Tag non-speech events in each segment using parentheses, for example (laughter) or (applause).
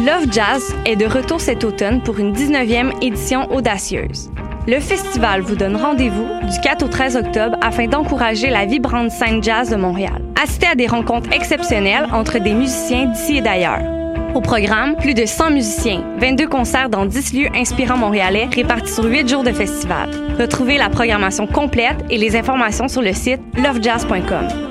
Love Jazz est de retour cet automne pour une 19e édition audacieuse. Le festival vous donne rendez-vous du 4 au 13 octobre afin d'encourager la vibrante scène jazz de Montréal. Assistez à des rencontres exceptionnelles entre des musiciens d'ici et d'ailleurs. Au programme, plus de 100 musiciens, 22 concerts dans 10 lieux inspirants montréalais répartis sur 8 jours de festival. Retrouvez la programmation complète et les informations sur le site lovejazz.com.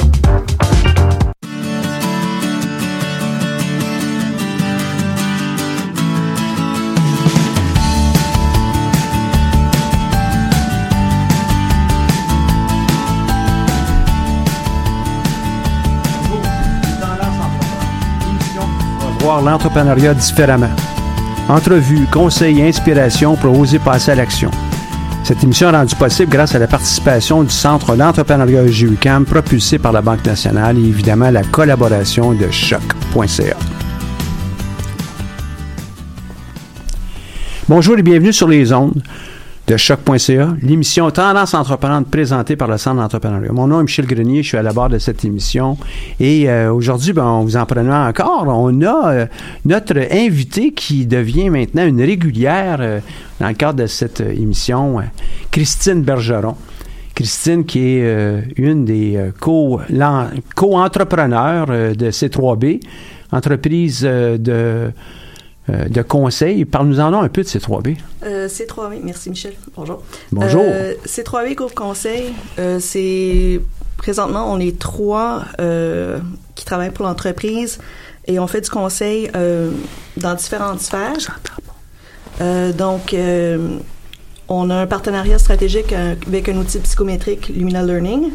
L'entrepreneuriat différemment. Entrevues, conseils et inspiration pour oser passer à l'action. Cette émission est rendue possible grâce à la participation du Centre d'entrepreneuriat GUCAM propulsé par la Banque nationale et évidemment la collaboration de choc.ca. Bonjour et bienvenue sur les ondes de choc.ca, l'émission Tendance entreprenante présentée par le Centre d'entrepreneuriat. Mon nom est Michel Grenier, je suis à la barre de cette émission et euh, aujourd'hui, ben, on vous en prenant encore, on a euh, notre invité qui devient maintenant une régulière euh, dans le cadre de cette émission, Christine Bergeron. Christine, qui est une des co-entrepreneurs de C3B, entreprise de, euh, de conseil. Parle-nous-en un peu de C3B. Euh, C3V, merci Michel. Bonjour. Bonjour. Euh, C3V Groupe Conseil, c'est présentement on est trois qui travaillent pour l'entreprise et on fait du conseil dans différentes sphères. Donc on a un partenariat stratégique avec un outil psychométrique Lumina Learning.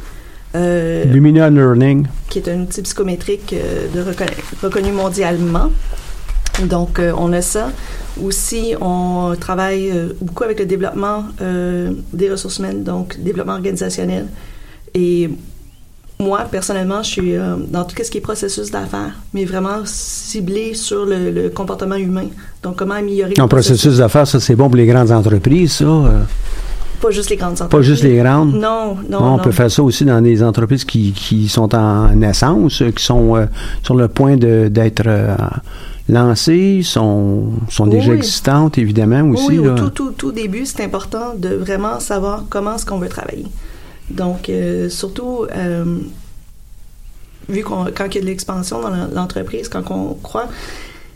euh, Lumina Learning. qui est un outil psychométrique euh, de reconna- reconnu mondialement. Donc, euh, on a ça. Aussi, on travaille euh, beaucoup avec le développement euh, des ressources humaines, donc développement organisationnel. Et moi, personnellement, je suis dans tout ce qui est processus d'affaires, mais vraiment ciblé sur le, le comportement humain. Donc, comment améliorer En le processus d'affaires, ça c'est bon pour les grandes entreprises, ça. Pas juste les grandes pas entreprises. juste les grandes? Non, non, on non. peut faire ça aussi dans des entreprises qui, qui sont en naissance, qui sont euh, sur le point d'être euh, lancées, sont, sont déjà Oui. existantes, évidemment, aussi. Oui, au tout, tout, tout début, c'est important de vraiment savoir comment est-ce qu'on veut travailler. Donc, euh, surtout, euh, vu qu'on quand il y a de l'expansion dans la- l'entreprise, quand on croit,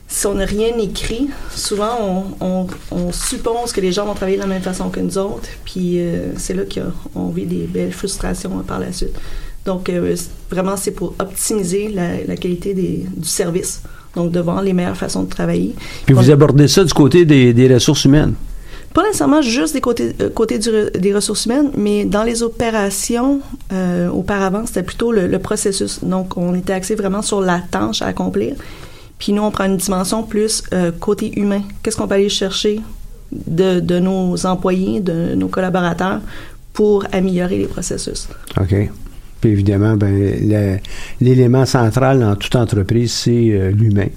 si on n'a rien écrit, souvent on, on, on suppose que les gens vont travailler de la même façon que nous autres, puis euh, c'est là qu'on vit des belles frustrations euh, par la suite. Donc, euh, vraiment, c'est pour optimiser la, la qualité des, du service. Donc, de voir les meilleures façons de travailler. Puis vous abordez ça du côté des, des ressources humaines? pas nécessairement juste des côtés, euh, côté du re- des ressources humaines, mais dans les opérations, euh, auparavant, c'était plutôt le, le processus. Donc, on était axé vraiment sur la tâche à accomplir. Puis nous, on prend une dimension plus euh, côté humain. Qu'est-ce qu'on peut aller chercher de, de nos employés, de nos collaborateurs pour améliorer les processus? OK. Puis évidemment, ben, l'élément central dans toute entreprise, c'est euh, l'humain.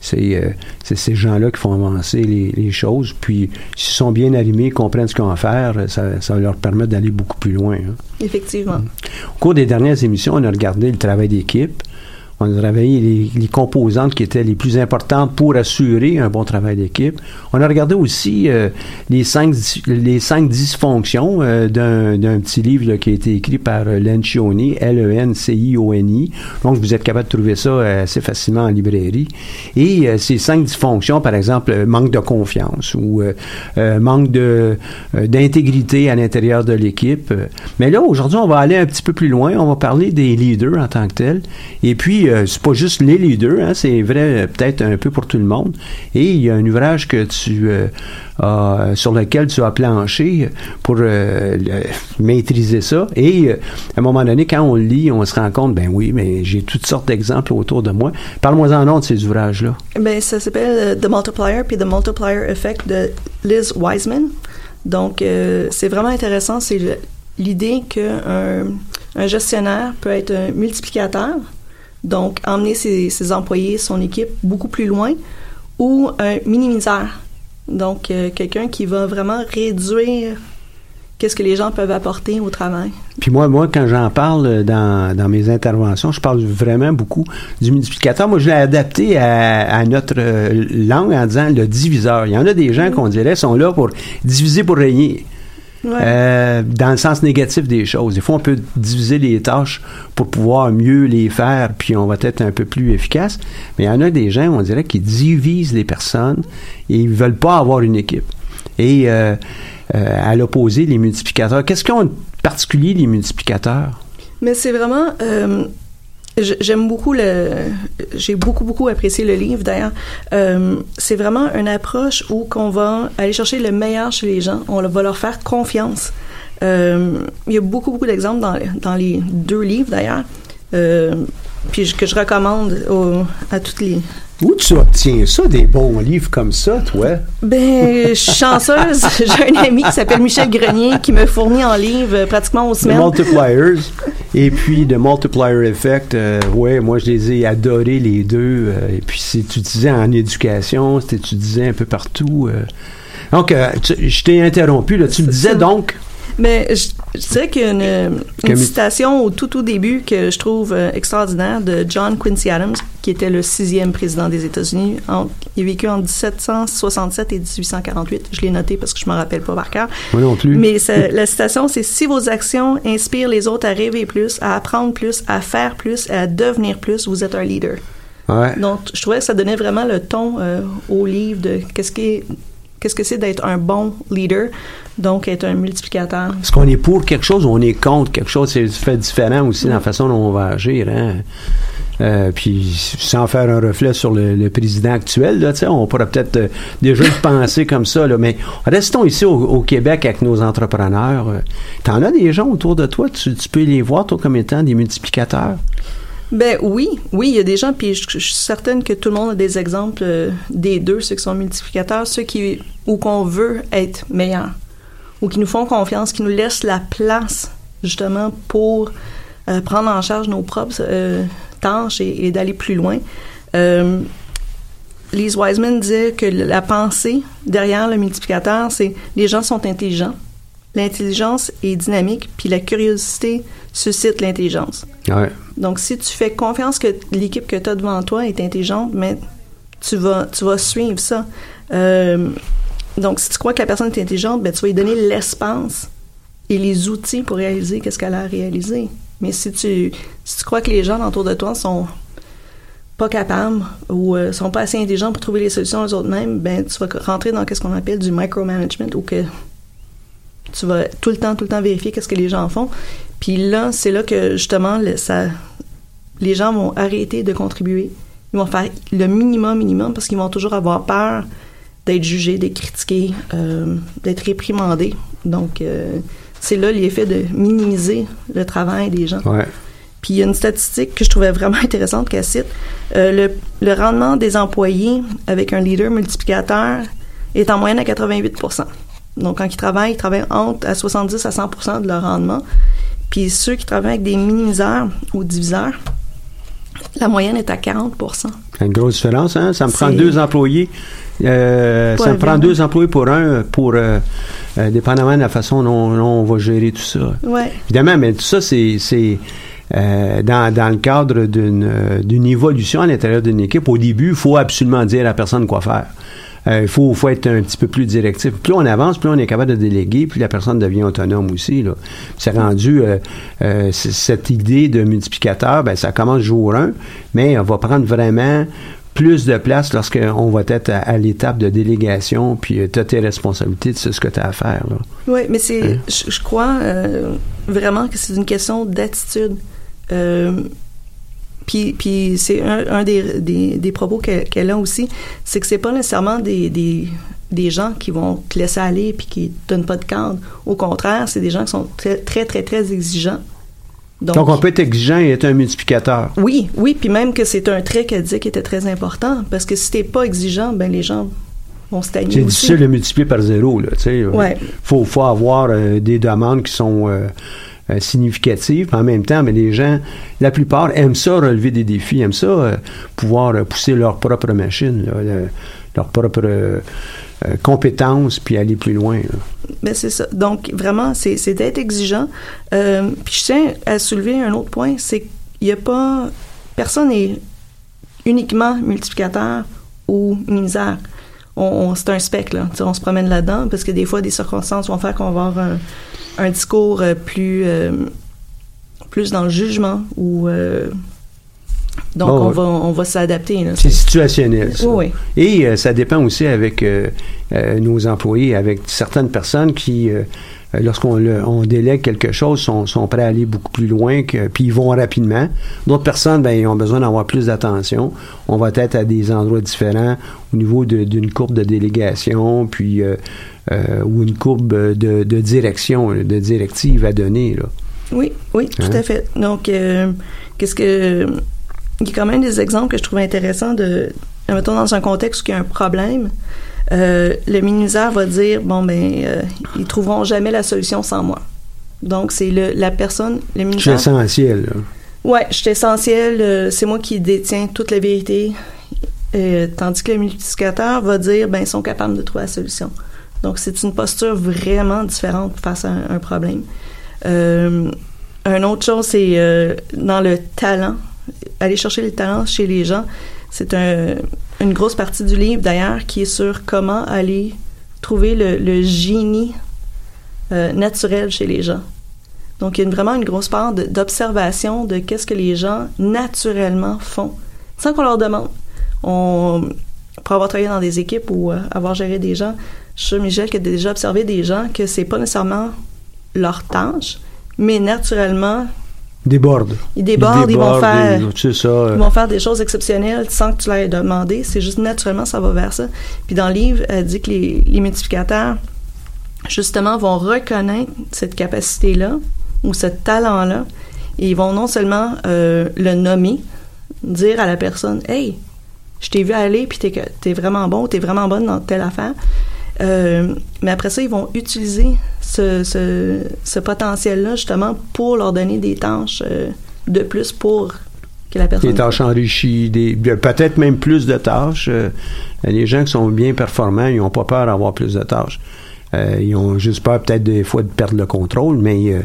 C'est euh, c'est ces gens-là qui font avancer les, les choses. Puis, s'ils sont bien arrimés, comprennent ce qu'ils ont à faire, ça, ça va leur permettre d'aller beaucoup plus loin. hein. Effectivement. Au cours des dernières émissions, on a regardé le travail d'équipe. On a travaillé les, composantes qui étaient les plus importantes pour assurer un bon travail d'équipe. On a regardé aussi euh, les, cinq, les cinq dysfonctions euh, d'un petit livre qui a été écrit par euh, Lencioni, L-E-N-C-I-O-N-I. Donc, vous êtes capable de trouver ça assez facilement en librairie. Et ces cinq dysfonctions, par exemple, manque de confiance ou manque d'intégrité à l'intérieur de l'équipe. Mais là, aujourd'hui, on va aller un petit peu plus loin. On va parler des leaders en tant que tels. Et puis, euh, c'est pas juste les leaders, hein, c'est vrai euh, peut-être un peu pour tout le monde. Et il y a un ouvrage que tu euh, sur lequel tu as planché pour euh, maîtriser ça. Et à un moment donné, quand on lit, on se rend compte, ben oui, mais j'ai toutes sortes d'exemples autour de moi. Parle-moi en nom de ces ouvrages-là. Ben, ça s'appelle The Multiplier puis The Multiplier Effect de Liz Wiseman. Donc, c'est vraiment intéressant. C'est l'idée qu'un un gestionnaire peut être un multiplicateur, donc emmener ses, ses employés, son équipe beaucoup plus loin, ou un minimiseur. Donc, euh, quelqu'un qui va vraiment réduire qu'est-ce que les gens peuvent apporter au travail. Puis moi, moi, quand j'en parle dans, dans mes interventions, je parle vraiment beaucoup du multiplicateur. Moi, je l'ai adapté à, à notre euh, langue en disant le diviseur. Il y en a des gens qu'on dirait sont là pour diviser pour régner. Ouais. Euh, dans le sens négatif des choses. Des fois, on peut diviser les tâches pour pouvoir mieux les faire, puis on va être un peu plus efficace. Mais il y en a des gens, on dirait, qui divisent les personnes et ils veulent pas avoir une équipe. Et euh, euh, à l'opposé, les multiplicateurs. Qu'est-ce qu'ils ont de particulier, les multiplicateurs? Mais c'est vraiment. J'aime beaucoup le. J'ai beaucoup, beaucoup apprécié le livre d'ailleurs. Euh, c'est vraiment une approche où qu'on va aller chercher le meilleur chez les gens. On va leur faire confiance. Euh, il y a beaucoup, beaucoup d'exemples dans, dans les deux livres d'ailleurs. Euh, puis que je recommande à toutes les. Où tu obtiens ça, des bons livres comme ça, toi? Ben, je suis chanceuse. (laughs) J'ai un ami qui s'appelle Michel Grenier qui me fournit en livre euh, pratiquement aux The semaines. Multipliers. Et puis, The Multiplier Effect, euh, ouais, moi, je les ai adorés, les deux. euh, et puis, c'est utilisé en éducation, c'est utilisé un peu partout. euh. Donc, euh, tu- je t'ai interrompu, là. Tu me disais ça. donc. Mais je, je dirais qu'il y a une, citation au tout tout début que je trouve euh, extraordinaire de John Quincy Adams, qui était le sixième président des États-Unis. Il a vécu en 1767 et 1848. Je l'ai noté parce que je me rappelle pas par cœur. Moi non plus. Mais ça- la citation, c'est si vos actions inspirent les autres à rêver plus, à apprendre plus, à faire plus, et à devenir plus, vous êtes un leader. Ouais. Donc, je trouvais que ça donnait vraiment le ton euh, au livre de qu'est-ce qui qu'est-ce que c'est d'être un bon leader, donc être un multiplicateur. Est-ce qu'on est pour quelque chose ou on est contre quelque chose? C'est fait différent aussi dans la façon dont on va agir. Hein? Euh, puis sans faire un reflet sur le, le président actuel, là, tu sais, on pourrait peut-être euh, déjà le penser comme ça. Là, mais restons ici au, au Québec avec nos entrepreneurs. Euh, T'en as des gens autour de toi, tu, tu peux les voir toi comme étant des multiplicateurs? Ben oui, oui, il y a des gens, puis je, suis certaine que tout le monde a des exemples euh, des deux, ceux qui sont multiplicateurs, ceux qui ou qu'on veut être meilleurs, ou qui nous font confiance, qui nous laissent la place justement pour euh, prendre en charge nos propres euh, tâches et, et d'aller plus loin. Euh, Lise Wiseman disait que la pensée derrière le multiplicateur, c'est les gens sont intelligents, l'intelligence est dynamique, puis la curiosité suscite l'intelligence. Ouais. Donc, si tu fais confiance que l'équipe que tu as devant toi est intelligente, mais tu vas, tu vas suivre ça. Euh, donc, si tu crois que la personne est intelligente, ben, tu vas lui donner l'espace et les outils pour réaliser qu'est-ce qu'elle a à réaliser. Mais si tu, si tu crois que les gens autour de toi sont pas capables ou euh, sont pas assez intelligents pour trouver les solutions eux-mêmes, ben, tu vas rentrer dans ce qu'on appelle du micromanagement ou que tu vas tout le temps, tout le temps vérifier qu'est-ce que les gens font. Puis là, c'est là que justement, le- ça, les gens vont arrêter de contribuer. Ils vont faire le minimum, minimum, parce qu'ils vont toujours avoir peur d'être jugés, d'être critiqués, euh, d'être réprimandés. Donc, euh, c'est là l'effet de minimiser le travail des gens. Ouais. Puis il y a une statistique que je trouvais vraiment intéressante qu'elle cite. Euh, le, le rendement des employés avec un leader multiplicateur est en moyenne à 88 Donc, quand ils travaillent, ils travaillent entre à 70 à 100 de leur rendement. Puis ceux qui travaillent avec des minimiseurs ou diviseurs, la moyenne est à 40% C'est une grosse différence, hein? Ça me prend deux employés. Euh, ça me prend deux employés pour un, pour euh, euh, dépendamment de la façon dont, dont on va gérer tout ça. Ouais. Évidemment, mais tout ça, c'est euh, dans, dans le cadre d'une d'une évolution à l'intérieur d'une équipe. Au début, il faut absolument dire à la personne quoi faire. Euh, Il faut, faut être un petit peu plus directif. Plus on avance, plus on est capable de déléguer, plus la personne devient autonome aussi. là. C'est rendu euh, euh, cette idée de multiplicateur, ben, ça commence jour 1, mais on va prendre vraiment plus de place lorsqu'on va être à, à l'étape de délégation, puis tu as tes responsabilités, tu sais ce que tu as à faire. Là. Oui, mais c'est, Hein? je, je crois euh, vraiment que c'est une question d'attitude. Puis, puis c'est un, un des, des, des propos qu'elle a aussi, c'est que c'est pas nécessairement des, des, des gens qui vont te laisser aller puis qui te donnent pas de cadre. Au contraire, c'est des gens qui sont très, très, très, très exigeants. Donc, on peut être exigeant et être un multiplicateur. Oui, oui, puis même que c'est un trait qu'elle disait qui était très important, parce que si t'es pas exigeant, ben les gens vont stagner C'est aussi. difficile de multiplier par zéro. Il Ouais. faut, faut avoir euh, des demandes qui sont euh, euh, significatives. En même temps, mais les gens, la plupart, aiment ça, relever des défis, aiment ça, euh, pouvoir euh, pousser leur propre machine, leur propre euh, compétence, puis aller plus loin. Ben c'est ça. Donc vraiment, c'est d'être exigeant. Puis je tiens à soulever un autre point, c'est qu'il n'y a pas personne n'est uniquement multiplicateur ou minisaire. On, on- c'est un spectre là. On se promène là-dedans parce que des fois des circonstances vont faire qu'on va avoir un, un discours euh, plus euh, plus dans le jugement ou euh, donc on va on va s'adapter. C'est situationnel. Ça. Oui, oui. Et euh, ça dépend aussi avec nos employés, avec certaines personnes qui, lorsqu'on le- on délègue quelque chose, sont, sont prêts à aller beaucoup plus loin, que, puis ils vont rapidement. D'autres personnes, ben, ils ont besoin d'avoir plus d'attention. On va être à des endroits différents au niveau d'une courbe de délégation, puis euh, euh, ou une courbe de, de direction, de directive à donner. Là. Oui, oui, tout Hein? à fait. Donc, euh, qu'est-ce que. Il y a quand même des exemples que je trouve intéressants de. Mettons, dans un contexte où il y a un problème, euh, le minisaire va dire bon, ben, euh, ils trouveront jamais la solution sans moi. Donc, c'est le, la personne, le Je suis essentiel. là. Ouais, je suis essentiel, euh, c'est moi qui détiens toute la vérité. Tandis que le multiplicateur va dire, ben, ils sont capables de trouver la solution. Donc, c'est une posture vraiment différente face à un, un problème. Une autre chose, c'est dans le talent. Aller chercher le talent chez les gens, c'est un- une grosse partie du livre, d'ailleurs, qui est sur comment aller trouver le, génie euh, naturel chez les gens. Donc, il y a vraiment une grosse part d'observation de qu'est-ce que les gens naturellement font, sans qu'on leur demande. On, pour avoir travaillé dans des équipes ou euh, avoir géré des gens, je suis Michel, tu as déjà observé des gens que c'est pas nécessairement leur tâche, mais naturellement, Déborde. ils débordent, ils, vont débordent, faire... ils- ça. euh, Ils vont faire des choses exceptionnelles sans que tu leur aies demandé. C'est juste naturellement, ça va vers ça. Puis dans le livre, elle dit que les, les multiplicateurs, justement, vont reconnaître cette capacité-là ou ce talent-là et ils vont non seulement euh, le nommer, dire à la personne Hey, je t'ai vu aller, puis t'es, que- t'es vraiment bon, t'es vraiment bonne dans telle affaire. Euh, mais après ça, ils vont utiliser ce, ce, potentiel-là justement pour leur donner des tâches euh, de plus pour que la personne. Des tâches enrichies, des, peut-être même plus de tâches. Euh, les gens qui sont bien performants, ils n'ont pas peur d'avoir plus de tâches. Euh, ils ont juste peur peut-être des fois de perdre le contrôle, mais euh,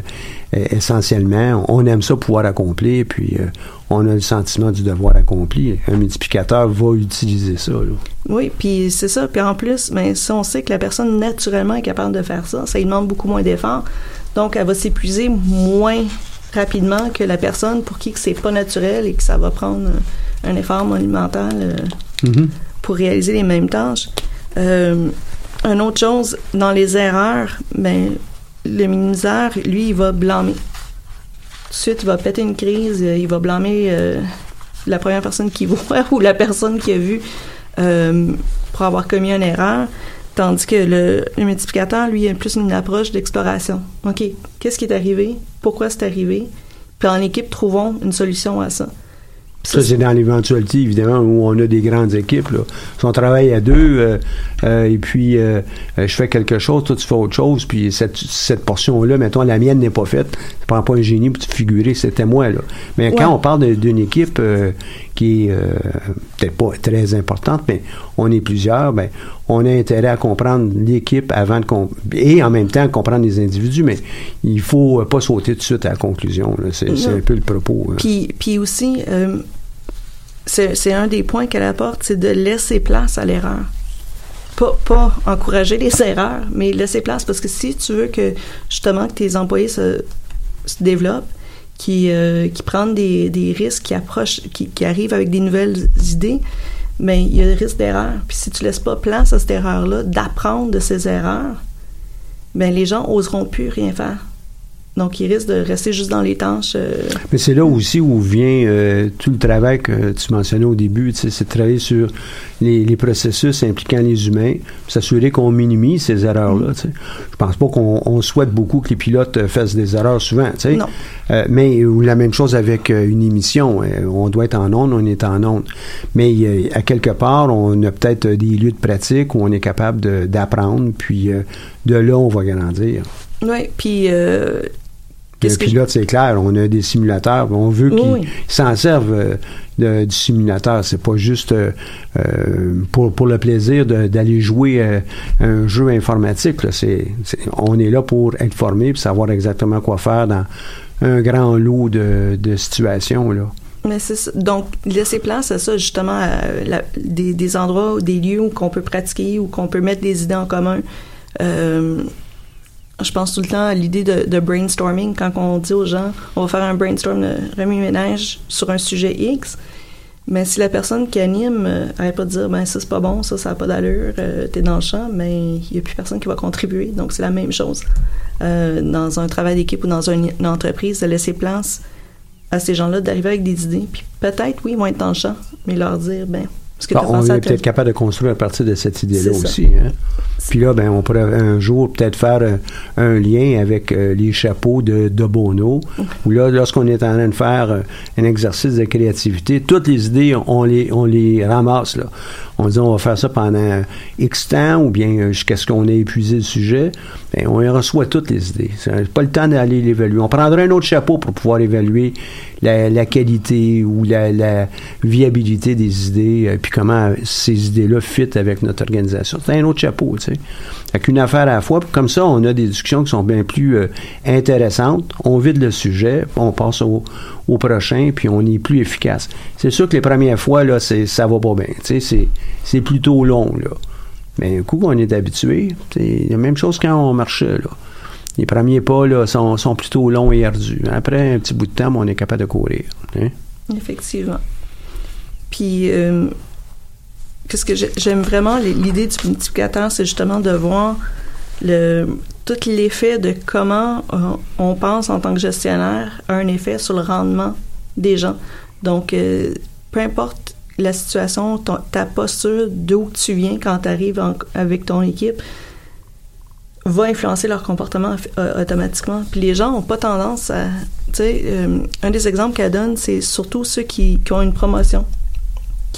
euh, essentiellement, on aime ça pouvoir accomplir, puis euh, on a le sentiment du devoir accompli. Un multiplicateur va utiliser ça. là. Oui, puis c'est ça. Puis en plus, mais si on sait que la personne naturellement est capable de faire ça, ça lui demande beaucoup moins d'efforts. Donc, elle va s'épuiser moins rapidement que la personne pour qui que c'est pas naturel et que ça va prendre un effort monumental Mhm. pour réaliser les mêmes tâches. Une autre chose, dans les erreurs, ben, le minimiseur, lui, il va blâmer. Tout de suite, il va péter une crise, euh, il va blâmer euh, la première personne qui (laughs) voit ou la personne qui a vu euh, pour avoir commis une erreur. Tandis que le, le multiplicateur, lui, a plus une approche d'exploration. OK, qu'est-ce qui est arrivé? Pourquoi c'est arrivé? Puis en équipe, trouvons une solution à ça. Ça, c'est dans l'éventualité, évidemment, où on a des grandes équipes. Là. Si on travaille à deux, euh, euh, et puis euh, euh, je fais quelque chose, toi, tu fais autre chose, puis cette, cette portion-là, mettons, la mienne n'est pas faite, tu prends pas un génie pour te figurer, c'était moi. Là. Mais quand on parle d'une équipe euh, qui est euh, peut-être pas très importante, mais on est plusieurs, ben, on a intérêt à comprendre l'équipe avant de... et en même temps comprendre les individus, mais il faut pas sauter tout de suite à la conclusion. C'est un peu le propos. Puis, puis aussi, euh, c'est un des points qu'elle apporte, c'est de laisser place à l'erreur. Pas, encourager les (laughs) erreurs, mais laisser place parce que si tu veux que justement que tes employés se, développent, qui, euh, prennent des, risques, qui approchent, qui, arrivent avec des nouvelles idées, ben il y a le risque d'erreur. Puis si tu laisses pas place à cette erreur-là, d'apprendre de ces erreurs, ben les gens oseront plus rien faire. Donc, ils risquent de rester juste dans les tâches. euh, Mais c'est là aussi où vient euh, tout le travail que tu mentionnais au début, c'est de travailler sur les, les processus impliquant les humains, s'assurer qu'on minimise ces erreurs-là. sais. Je pense pas qu'on on souhaite beaucoup que les pilotes fassent des erreurs souvent. Non. Euh, mais ou la même chose avec euh, une émission. Euh, on doit être en onde, on est en onde. Mais euh, à quelque part, on a peut-être des lieux de pratique où on est capable d'apprendre, puis de là, on va grandir. Oui, puis euh, Le pilote, c'est clair, on a des simulateurs, on veut qu'ils Oui, s'en servent euh, de- du simulateur. C'est pas juste euh, euh, pour, pour le plaisir d'aller jouer euh, un jeu informatique. là. On est là pour être formé et savoir exactement quoi faire dans un grand lot de, de situations. Là. Mais ça. Donc, laisser place à ça, justement, à la- des, des endroits, des lieux où qu'on peut pratiquer, où qu'on peut mettre des idées en commun. Euh, je pense tout le temps à l'idée de, brainstorming, quand on dit aux gens, on va faire un brainstorm de remue-ménage sur un sujet X. Mais si la personne qui anime euh, arrête pas de dire, ben ça c'est pas bon, ça ça a pas d'allure, euh, t'es dans le champ, mais il y a plus personne qui va contribuer. Donc c'est la même chose euh, dans un travail d'équipe ou dans une, une entreprise de laisser place à ces gens-là d'arriver avec des idées. Puis peut-être, oui, ils vont être dans le champ, mais leur dire, ben, que Bon, on est peut-être capable de construire à partir de cette idée-là aussi. Hein? Puis là, ben, on pourrait un jour peut-être faire euh, un lien avec euh, les chapeaux de, de Bono, où là, lorsqu'on est en train de faire euh, un exercice de créativité, toutes les idées, on les, on les ramasse. Là. On dit on va faire ça pendant X temps, ou bien jusqu'à ce qu'on ait épuisé le sujet. Ben, on y reçoit toutes les idées. C'est pas le temps d'aller l'évaluer. On prendrait un autre chapeau pour pouvoir évaluer la, la qualité ou la, la viabilité des idées, comment ces idées-là fit avec notre organisation. C'est un autre chapeau, tu sais. Fait qu'une affaire à la fois, comme ça, on a des discussions qui sont bien plus euh, intéressantes. On vide le sujet, on passe au, au prochain, puis on est plus efficace. C'est sûr que les premières fois, là, c'est, ça va pas bien. Tu sais, c'est, plutôt long, là. Mais un coup qu'on est habitué, c'est la même chose quand on marchait, là. Les premiers pas, là, sont, sont plutôt longs et ardus. Après un petit bout de temps, on est capable de courir. hein. Effectivement. Puis, euh, qu'est-ce que j'ai- j'aime vraiment l'idée du multiplicateur, c'est justement de voir le tout l'effet de comment euh, on pense en tant que gestionnaire a un effet sur le rendement des gens. Donc, euh, peu importe la situation, ta posture, d'où tu viens quand tu arrives avec ton équipe, va influencer leur comportement euh, automatiquement. Puis les gens n'ont pas tendance à... Tu sais, un des exemples qu'elle donne, c'est surtout ceux qui ont une promotion,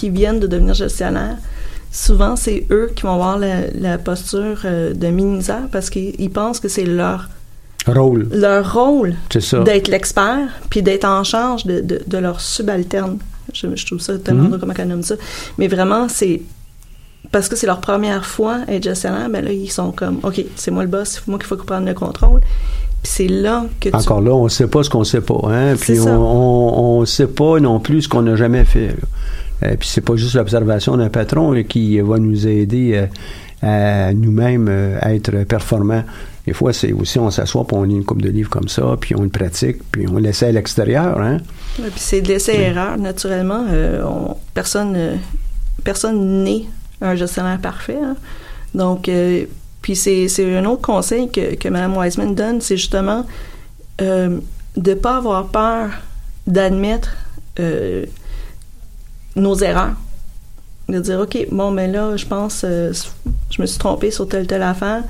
qui viennent de devenir gestionnaires. Souvent, c'est eux qui vont avoir la, la posture euh, de minimiseur parce qu'ils ils pensent que c'est leur, Rôle, leur rôle d'être l'expert puis d'être en charge de, de, de leur subalterne. Je, je trouve ça tellement Mhm. drôle comment nomme ça. Mais vraiment, c'est parce que c'est leur première fois à être gestionnaire, ben là, ils sont comme, OK, c'est moi le boss, c'est moi qu'il faut prendre le contrôle. Puis c'est là que tu... Encore là, on ne sait pas ce qu'on sait pas. Hein? Puis on ne sait pas non plus ce qu'on n'a jamais fait. là. Euh, puis c'est pas juste l'observation d'un patron là, qui va nous aider euh, à nous-mêmes euh, à être performants. Des fois, c'est aussi on s'assoit, puis on lit une coupe de livres comme ça, puis on le pratique, puis on l'essaie à l'extérieur. Hein? Puis c'est de l'essai-erreur, naturellement. Euh, on- personne personne n'est un gestionnaire parfait. hein. Donc, puis c'est c'est un autre conseil que, que Mme Wiseman donne, c'est justement de ne pas avoir peur d'admettre euh, nos erreurs. De dire, OK, bon, mais là, je pense, euh, je me suis trompée sur telle, telle affaire.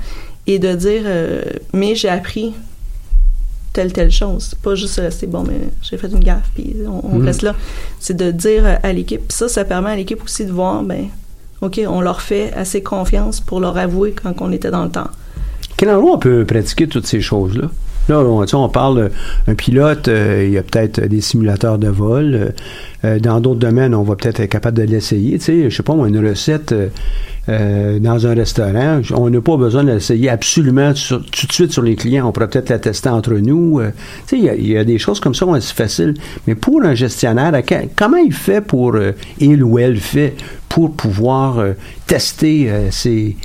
Et de dire, euh, mais j'ai appris telle, telle chose. Pas juste rester, bon, mais j'ai fait une gaffe, puis on, on Mhm. reste là. C'est de dire à l'équipe. Ça, ça permet à l'équipe aussi de voir, ben, OK, on leur fait assez confiance pour leur avouer quand on était dans le temps. Quel endroit on peut pratiquer toutes ces choses-là? Là, on, on parle d'un pilote, euh, il y a peut-être des simulateurs de vol. euh, euh, dans d'autres domaines, on va peut-être être capable de l'essayer. Tu sais, je sais pas, moi, une recette dans un restaurant, on n'a pas besoin de l'essayer absolument tout de suite sur les clients. On pourrait peut-être la tester entre nous. il y a- des choses comme ça, c'est facile. Mais pour un gestionnaire, comment il fait pour, il ou elle fait pour pouvoir tester ses,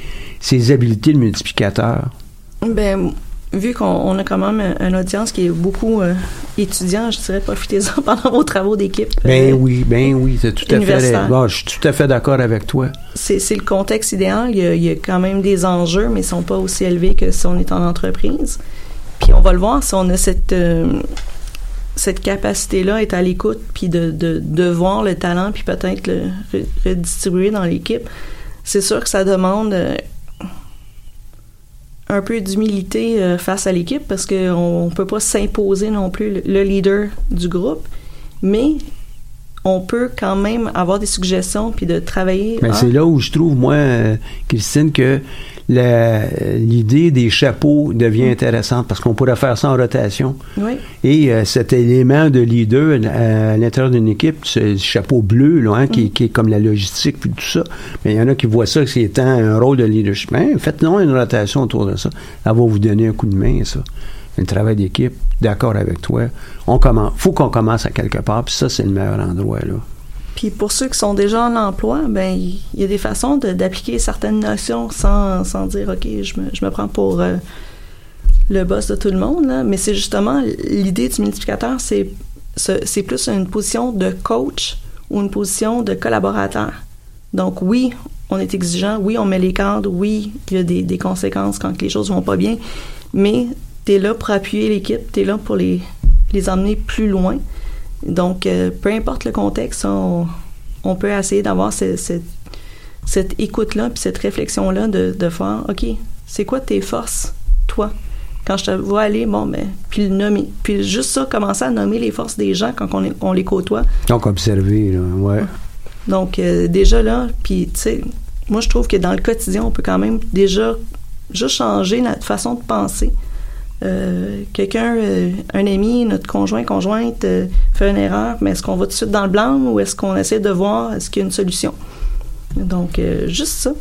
ses habiletés de multiplicateur? Ben, vu qu'on on a quand même une audience qui est beaucoup euh, étudiant, je dirais profitez-en (laughs) pendant vos travaux d'équipe. Ben Euh, oui, ben oui, c'est tout à fait. bon, je suis tout à fait d'accord avec toi. c'est le contexte idéal. Il y, a, il y a quand même des enjeux, mais ils sont pas aussi élevés que si on est en entreprise. Puis on va le voir si on a cette euh, cette capacité-là, être à l'écoute, puis de, de, de voir le talent, puis peut-être le re- redistribuer dans l'équipe. C'est sûr que ça demande euh, un peu d'humilité euh, face à l'équipe parce qu'on ne peut pas s'imposer non plus le, le leader du groupe, mais on peut quand même avoir des suggestions puis de travailler. Ben, c'est là où je trouve, moi, euh, Christine, que l'idée des chapeaux devient intéressante parce qu'on pourrait faire ça en rotation. oui. Et euh, cet élément de leader euh, à l'intérieur d'une équipe, ce chapeau bleu, là, hein, qui, qui est comme la logistique, puis tout ça, mais il y en a qui voient ça comme étant un rôle de leadership. Ben, faites-nous une rotation autour de ça. Ça va vous donner un coup de main, ça. Le travail d'équipe, d'accord avec toi. On commence. faut qu'on commence à quelque part, puis ça, c'est le meilleur endroit, là. Puis pour ceux qui sont déjà en emploi, ben il y a des façons d'appliquer certaines notions sans, sans dire OK, je me, je me prends pour euh, le boss de tout le monde. là. Mais c'est justement l'idée du multiplicateur, c'est ce- c'est plus une position de coach ou une position de collaborateur. Donc oui, on est exigeant, oui, on met les cadres, oui, il y a des, des conséquences quand les choses vont pas bien, mais tu es là pour appuyer l'équipe, tu es là pour les, les emmener plus loin. Donc, euh, peu importe le contexte, on, on peut essayer d'avoir ce- ce- cette écoute-là, puis cette réflexion-là de, de faire, OK, c'est quoi tes forces, toi? Quand je te vois aller, bon, ben, puis le nommer. Puis juste ça, commencer à nommer les forces des gens quand on les côtoie. Donc, observer, là, ouais. Donc, euh, déjà là, puis tu sais, moi je trouve que dans le quotidien, on peut quand même déjà juste changer notre façon de penser. Euh, Quelqu'un, euh, un ami, notre conjoint, conjointe, euh, fait une erreur, mais est-ce qu'on va tout de suite dans le blanc ou est-ce qu'on essaie de voir est-ce qu'il y a une solution? Donc, juste ça.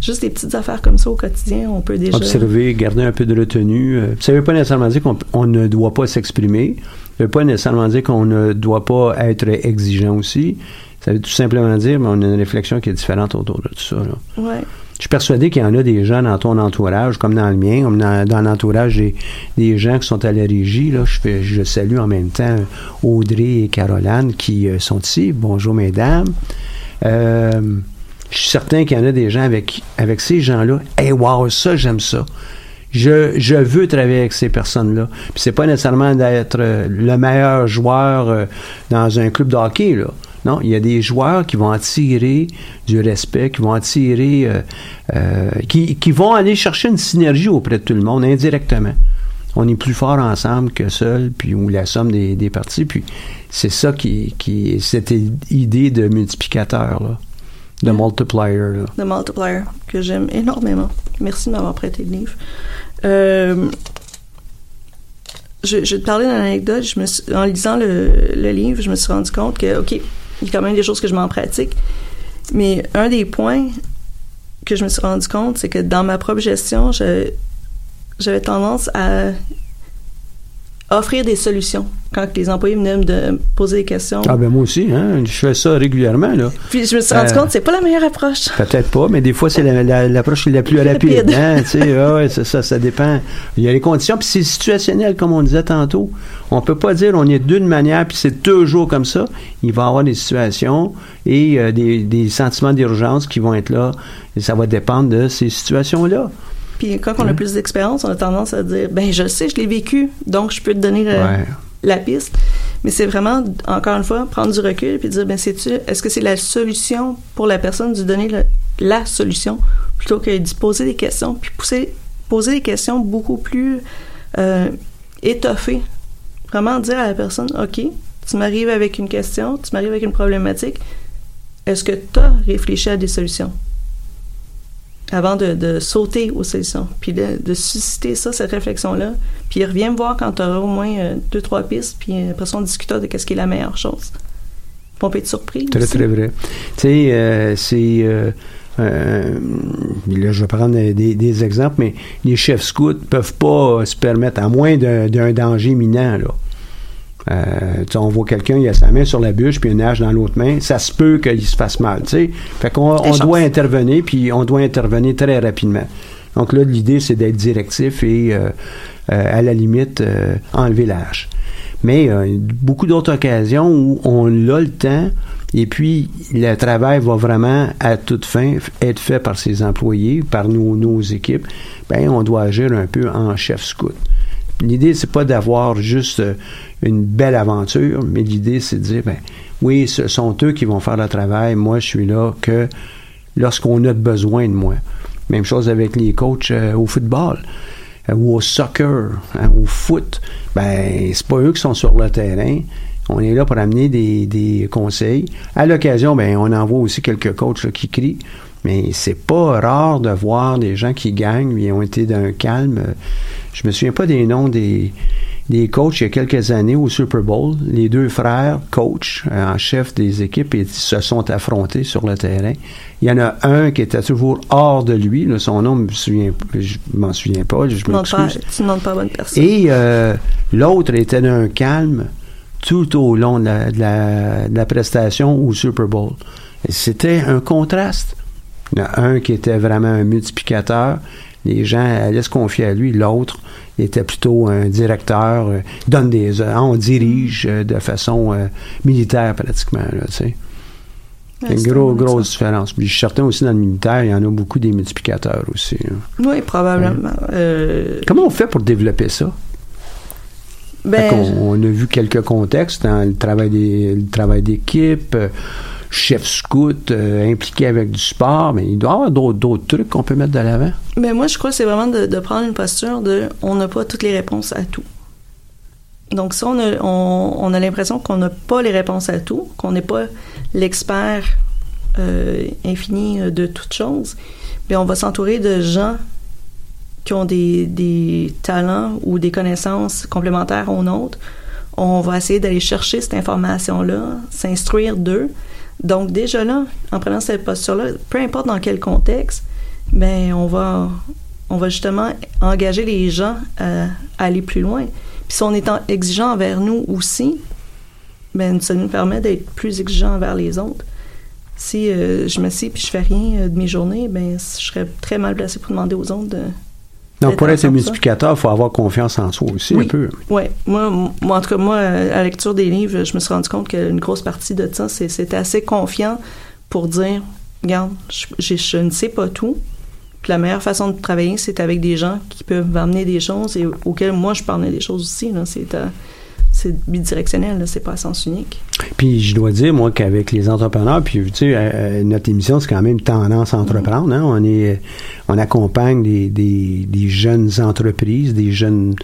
Juste des petites affaires comme ça au quotidien, on peut déjà. Observer, garder un peu de retenue. Ça ne veut pas nécessairement dire qu'on on ne doit pas s'exprimer. Ça ne veut pas nécessairement dire qu'on ne doit pas être exigeant aussi. Ça veut tout simplement dire qu'on a une réflexion qui est différente autour de tout ça. là. Je suis persuadé qu'il y en a des gens dans ton entourage, comme dans le mien, comme dans, dans l'entourage des, des gens qui sont à la régie. Là. Je, fais, je salue en même temps Audrey et Caroline qui euh, sont ici. Bonjour, mesdames. Euh, je suis certain qu'il y en a des gens avec, avec ces gens-là. Hey, wow, ça, j'aime ça. Je, je veux travailler avec ces personnes-là. Puis c'est pas nécessairement d'être euh, le meilleur joueur euh, dans un club de hockey, là. Non, il y a des joueurs qui vont attirer du respect, qui vont attirer, euh, euh, qui, qui vont aller chercher une synergie auprès de tout le monde indirectement. On est plus fort ensemble que seul, puis ou la somme des, des parties. Puis c'est ça qui, qui cette idée de multiplicateur là, de multiplier là. The Multiplier, que j'aime énormément. Merci de m'avoir prêté le livre. Euh, je, je vais te parler d'une anecdote. Je me suis- en lisant le, le livre, je me suis rendu compte que, OK, il y a quand même des choses que je mets en pratique. Mais un des points que je me suis rendu compte, c'est que dans ma propre gestion, j'avais tendance à offrir des solutions quand les employés venaient me poser des questions. Ah ben moi aussi, hein, je fais ça régulièrement là. Puis je me suis rendu Euh, compte que c'est pas la meilleure approche. Peut-être pas, mais des fois, c'est la- la- l'approche la, plus (laughs) rapide. Rapide. hein, ah ouais, ça, ça dépend. Il y a les conditions, puis c'est situationnel, comme on disait tantôt. On peut pas dire on est d'une manière, puis c'est toujours comme ça. Il va y avoir des situations et euh, des, des sentiments d'urgence qui vont être là. Et ça va dépendre de ces situations-là. Puis quand on a plus d'expérience, on a tendance à dire ben je le sais, je l'ai vécu, donc je peux te donner le- Ouais. la piste. Mais c'est vraiment encore une fois prendre du recul puis dire ben c'est tu est-ce que c'est la solution pour la personne de donner le- la solution plutôt que d'y poser des questions puis pousser poser des questions beaucoup plus euh, étoffées. Vraiment dire à la personne OK, tu m'arrives avec une question, tu m'arrives avec une problématique. Est-ce que tu as réfléchi à des solutions? Avant de, de sauter aux solutions, puis de, de susciter ça, cette réflexion-là, puis reviens me voir quand tu auras au moins euh, deux, trois pistes, puis euh, après ça, on discutera de qu'est-ce qui est la meilleure chose. On peut être surpris Très, aussi. très vrai. Tu sais, euh, c'est. euh, euh, là, je vais prendre des, des exemples, mais les chefs scouts peuvent pas se permettre, à moins d'un d'un danger imminent, là. Euh, on voit quelqu'un, il a sa main sur la bûche, puis une hache dans l'autre main, ça se peut qu'il se fasse mal, tu sais. Fait qu'on on doit intervenir, puis on doit intervenir très rapidement. Donc là, l'idée, c'est d'être directif et, euh, euh, à la limite, euh, enlever la hache. Mais euh, beaucoup d'autres occasions où on a le temps et puis le travail va vraiment à toute fin être fait par ses employés, par nos, nos équipes. Ben, on doit agir un peu en chef scout. L'idée, c'est pas d'avoir juste euh, une belle aventure, mais l'idée, c'est de dire, ben, oui, ce sont eux qui vont faire le travail. Moi, je suis là que lorsqu'on a besoin de moi. Même chose avec les coachs euh, au football euh, ou au soccer, au foot. Ben, c'est pas eux qui sont sur le terrain. On est là pour amener des, des conseils. À l'occasion, ben, on envoie aussi quelques coachs qui crient. Mais c'est pas rare de voir des gens qui gagnent, ils ont été d'un calme. Je me souviens pas des noms des, des coachs il y a quelques années au Super Bowl. Les deux frères, coachs, euh, en chef des équipes, ils se sont affrontés sur le terrain. Il y en a un qui était toujours hors de lui. là, son nom, je me souviens, je m'en souviens pas. Je Tu demandes pas, m'excuse. tu demandes pas à bonne personne. Et euh, l'autre était d'un calme tout au long de la, de la- de la prestation au Super Bowl. C'était un contraste. Il y en a un qui était vraiment un multiplicateur. Les gens allaient se confier à lui. L'autre était plutôt un directeur, euh, donne des ordres, on dirige euh, de façon euh, militaire pratiquement. Là, une grosse ça. différence. Puis je suis certain aussi dans le militaire, il y en a beaucoup des multiplicateurs aussi. hein. Oui, probablement. Euh, Comment on fait pour développer ça? Ben, on, a vu quelques contextes dans le travail des- le travail d'équipe, euh, chef scout, euh, impliqué avec du sport, mais il doit y avoir d'autres, trucs qu'on peut mettre de l'avant. Mais moi, je crois que c'est vraiment de, prendre une posture de on n'a pas toutes les réponses à tout. Donc, si on a, on, on a l'impression qu'on n'a pas les réponses à tout, qu'on n'est pas l'expert euh, infini euh, de toutes choses, bien, on va s'entourer de gens qui ont des, des talents ou des connaissances complémentaires aux nôtres. On va essayer d'aller chercher cette information-là, s'instruire d'eux. Donc, déjà là, en prenant cette posture-là, peu importe dans quel contexte, ben on va justement engager les gens à, à aller plus loin. Puis si on est exigeant envers nous aussi, ben ça nous permet d'être plus exigeants envers les autres. Si euh, je me suis puis je fais rien euh, de mes journées, ben je serais très mal placé pour demander aux autres de Pour être un multiplicateur, il faut avoir confiance en soi aussi Oui. un peu. Ouais, moi, moi, en tout cas, moi, à la lecture des livres, je me suis rendu compte qu'une grosse partie de ça, c'est c'était assez confiant pour dire, regarde, je, ne sais pas tout. Puis la meilleure façon de travailler, c'est avec des gens qui peuvent m'amener des choses et auxquelles moi, je emmener des choses aussi. C'est euh, c'est bidirectionnel, c'est pas à sens unique. Puis je dois dire, moi, qu'avec les entrepreneurs, puis tu sais, euh, euh, notre émission, c'est quand même tendance à entreprendre. hein. On est, on accompagne des, jeunes entreprises, des jeunes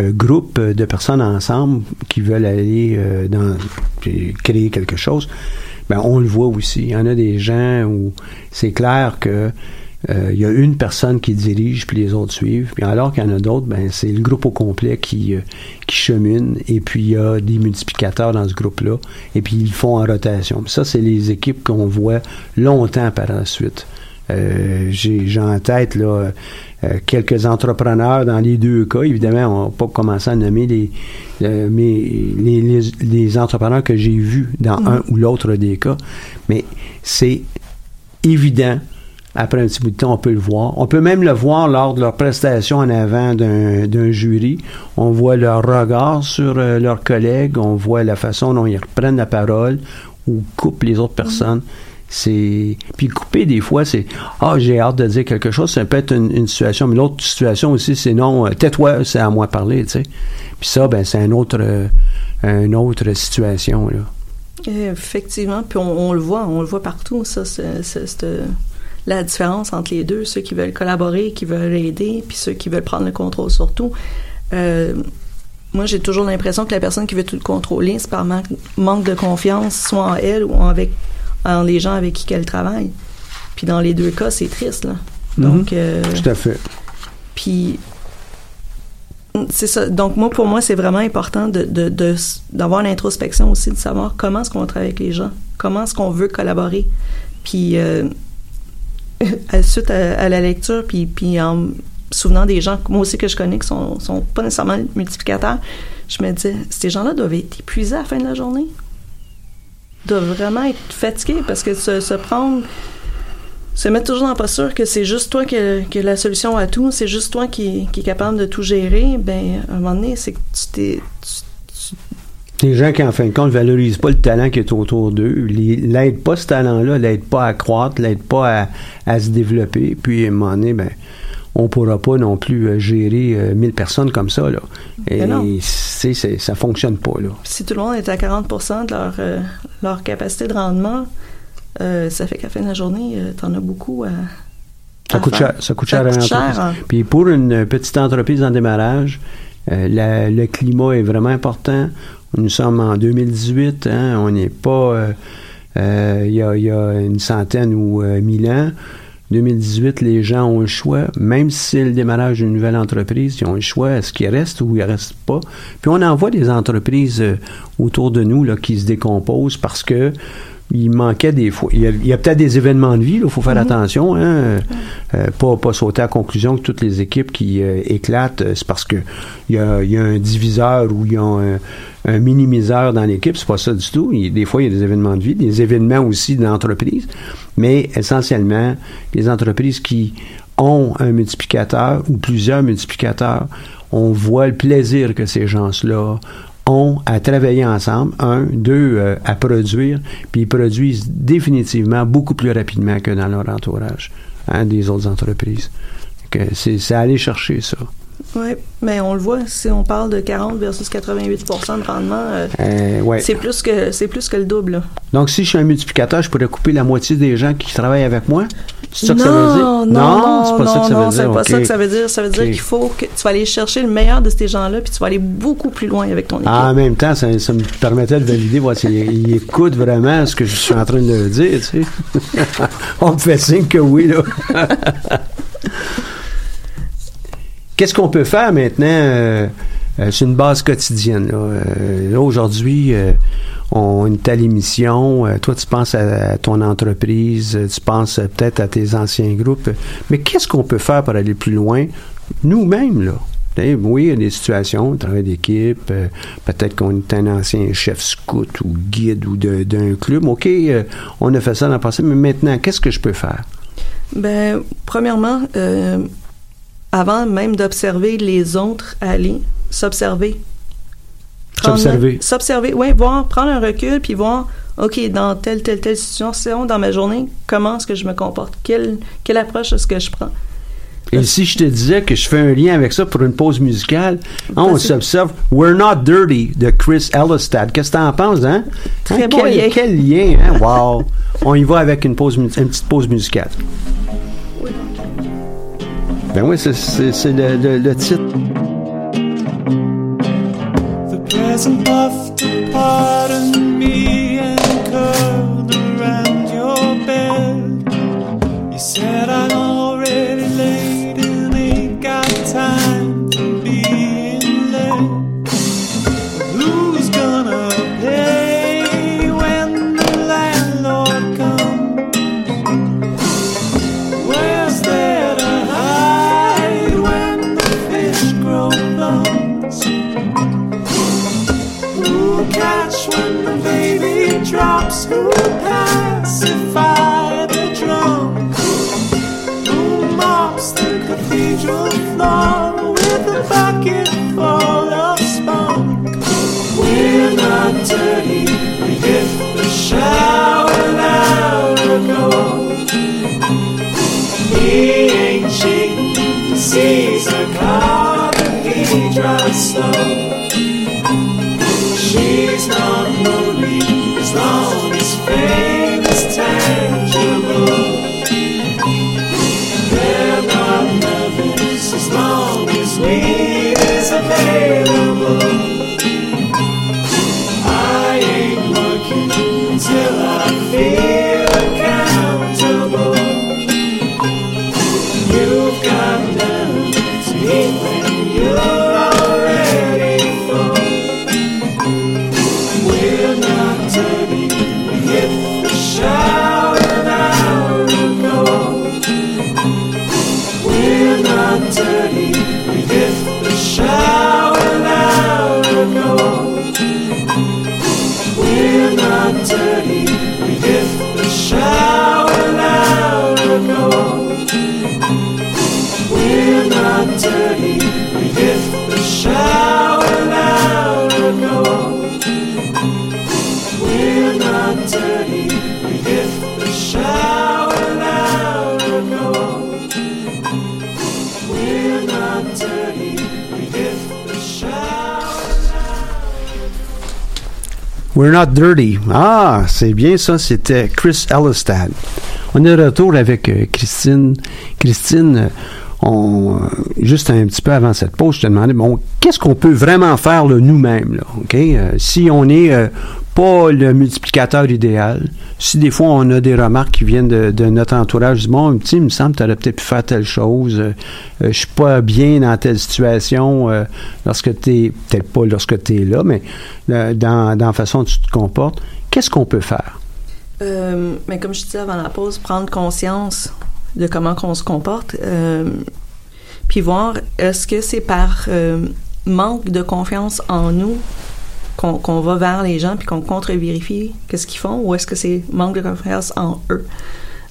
euh, groupes de personnes ensemble qui veulent aller euh, créer quelque chose. Ben, on le voit aussi. Il y en a des gens où c'est clair que euh, il y a une personne qui dirige, puis les autres suivent. Puis alors qu'il y en a d'autres, ben c'est le groupe au complet qui, euh, qui chemine. Et puis il y a des multiplicateurs dans ce groupe-là. Et puis ils le font en rotation. Puis ça, c'est les équipes qu'on voit longtemps par la suite. Euh, j'ai, en tête là, euh, quelques entrepreneurs dans les deux cas. Évidemment, on va pas commencer à nommer les, euh, mais les, les, les entrepreneurs que j'ai vus dans un ou l'autre des cas. Mais c'est évident après un petit bout de temps, on peut le voir. On peut même le voir lors de leur prestation en avant d'un jury. On voit leur regard sur euh, leurs collègues, on voit la façon dont ils reprennent la parole ou coupent les autres personnes. C'est puis couper des fois c'est ah j'ai hâte de dire quelque chose ça peut être une, situation mais l'autre situation aussi c'est non euh, tais-toi c'est à moi de parler tu sais puis ça ben c'est un autre euh, une autre situation là Effectivement, puis on, le voit, on le voit partout, ça, c'est, la différence entre les deux, ceux qui veulent collaborer, qui veulent aider, puis ceux qui veulent prendre le contrôle surtout. Euh, moi, j'ai toujours l'impression que la personne qui veut tout contrôler, c'est par manque, de confiance, soit en elle ou en, avec, en les gens avec qui elle travaille. Puis dans les deux cas, c'est triste, là. Donc, euh, tout à fait puis c'est ça. Donc moi, pour moi, c'est vraiment important de, de, de- d'avoir une introspection aussi, de savoir comment est-ce qu'on va travailler avec les gens, comment est-ce qu'on veut collaborer. Puis euh, (laughs) suite à, la lecture, puis, puis en souvenant des gens, moi aussi que je connais, qui sont, sont pas nécessairement multiplicateurs, je me disais, ces gens-là doivent être épuisés à la fin de la journée. Doivent vraiment être fatigués parce que se, se prendre se mettre toujours dans la posture que c'est juste toi qui a la solution à tout, c'est juste toi qui, qui est capable de tout gérer, ben à un moment donné, c'est que tu t'es. Tu- Les gens qui, en fin de compte, valorisent pas le talent qui est autour d'eux, l'aident pas ce talent-là, l'aident pas à croître, l'aident pas à, à se développer, puis à un moment donné, ben, on pourra pas non plus euh, gérer euh, 1000 personnes comme ça. Là. Et c'est- ça fonctionne pas. Là. Si tout le monde est à 40% de leur, euh, leur capacité de rendement, euh, ça fait qu'à la fin de la journée, euh, t'en as beaucoup à. Ça à coûte cher. Ça coûte cher à coûte l'entreprise. cher, hein. Puis pour une petite entreprise en démarrage, euh, la- le climat est vraiment important. Nous sommes en 2018, hein, on n'est pas euh, euh, il y, a, y a une centaine ou euh, mille ans. 2018, les gens ont le choix, même si c'est le démarrage d'une nouvelle entreprise, ils ont le choix, est-ce qu'ils restent ou ils restent pas. Puis on en voit des entreprises autour de nous là, qui se décomposent parce que il manquait des fois. Il y a, peut-être des événements de vie, il faut faire attention. Hein, euh, euh, pas, pas sauter à la conclusion que toutes les équipes qui euh, éclatent, euh, c'est parce que il y a, y a un diviseur ou il y a un, un minimiseur dans l'équipe. C'est pas ça du tout. Il- des fois, il y a des événements de vie, des événements aussi d'entreprise. Mais essentiellement, les entreprises qui ont un multiplicateur ou plusieurs multiplicateurs, on voit le plaisir que ces gens-là ont à travailler ensemble, un, deux, euh, à produire, puis ils produisent définitivement beaucoup plus rapidement que dans leur entourage hein, des autres entreprises. C'est aller chercher ça. Oui, mais on le voit, si on parle de 40 versus 88% de rendement, euh, Euh, ouais. c'est plus que c'est plus que le double. là. Donc, si je suis un multiplicateur, je pourrais couper la moitié des gens qui travaillent avec moi? C'est ça que non, ça veut dire? non, non, c'est pas ça que ça non, veut c'est pas ça que ça veut dire. Ça veut dire qu'il faut que tu vas aller chercher le meilleur de ces gens-là, puis tu vas aller beaucoup plus loin avec ton équipe. Ah, en même temps, ça, ça me permettait de valider, voir s'il il écoute vraiment ce que je suis en train de dire, tu sais. (laughs) On me fait signe que oui, là. (laughs) Qu'est-ce qu'on peut faire maintenant? euh, euh, c'est une base quotidienne. Là, Euh, aujourd'hui, euh, on a une telle émission. euh, toi, tu penses à, ton entreprise, euh, tu penses euh, peut-être à tes anciens groupes. Mais qu'est-ce qu'on peut faire pour aller plus loin? Nous-mêmes, là. Oui, il y a des situations, travail d'équipe, euh, peut-être qu'on est un ancien chef scout ou guide ou d'un club. OK, euh, on a fait ça dans le passé, mais maintenant, qu'est-ce que je peux faire? Ben, premièrement, euh, avant même d'observer les autres aller, s'observer. S'observer. S'observer, oui, voir, prendre un recul, puis voir, OK, dans telle, telle, telle situation, dans ma journée, comment est-ce que je me comporte? Quelle, quelle approche est-ce que je prends? Et si je te disais que je fais un lien avec ça pour une pause musicale, hein, on s'observe We're Not Dirty de Chris Elistad. Qu'est-ce que t'en penses, hein? Très Hein, bon quel, lien. Quel lien, hein? Wow! (laughs) on y va avec une, pause, une petite pause musicale. Ben oui, c'est, le, le- le titre. The present puffed apart and me sees a car that he drives slow. She's not lonely as long as fame Dirty. Ah, c'est bien ça, c'était Chris Ellistad. On est de retour avec euh, Christine. Christine, euh, on, euh, juste un petit peu avant cette pause, je te demandais, bon, qu'est-ce qu'on peut vraiment faire nous-mêmes? Si on euh, pas le multiplicateur idéal, si des fois on a des remarques qui viennent de, notre entourage, du petit, il me semble que tu aurais peut-être pu faire telle chose, euh, euh, je suis pas bien dans telle situation euh, lorsque tu peut-être pas lorsque tu es là, mais euh, dans, dans la façon dont tu te comportes, qu'est-ce qu'on peut faire? Mais comme je disais avant la pause, prendre conscience de comment qu'on se comporte, puis voir est-ce que c'est par manque de confiance en nous qu'on va vers les gens puis qu'on contre-vérifie qu'est-ce qu'ils font ou est-ce que c'est manque de confiance en eux.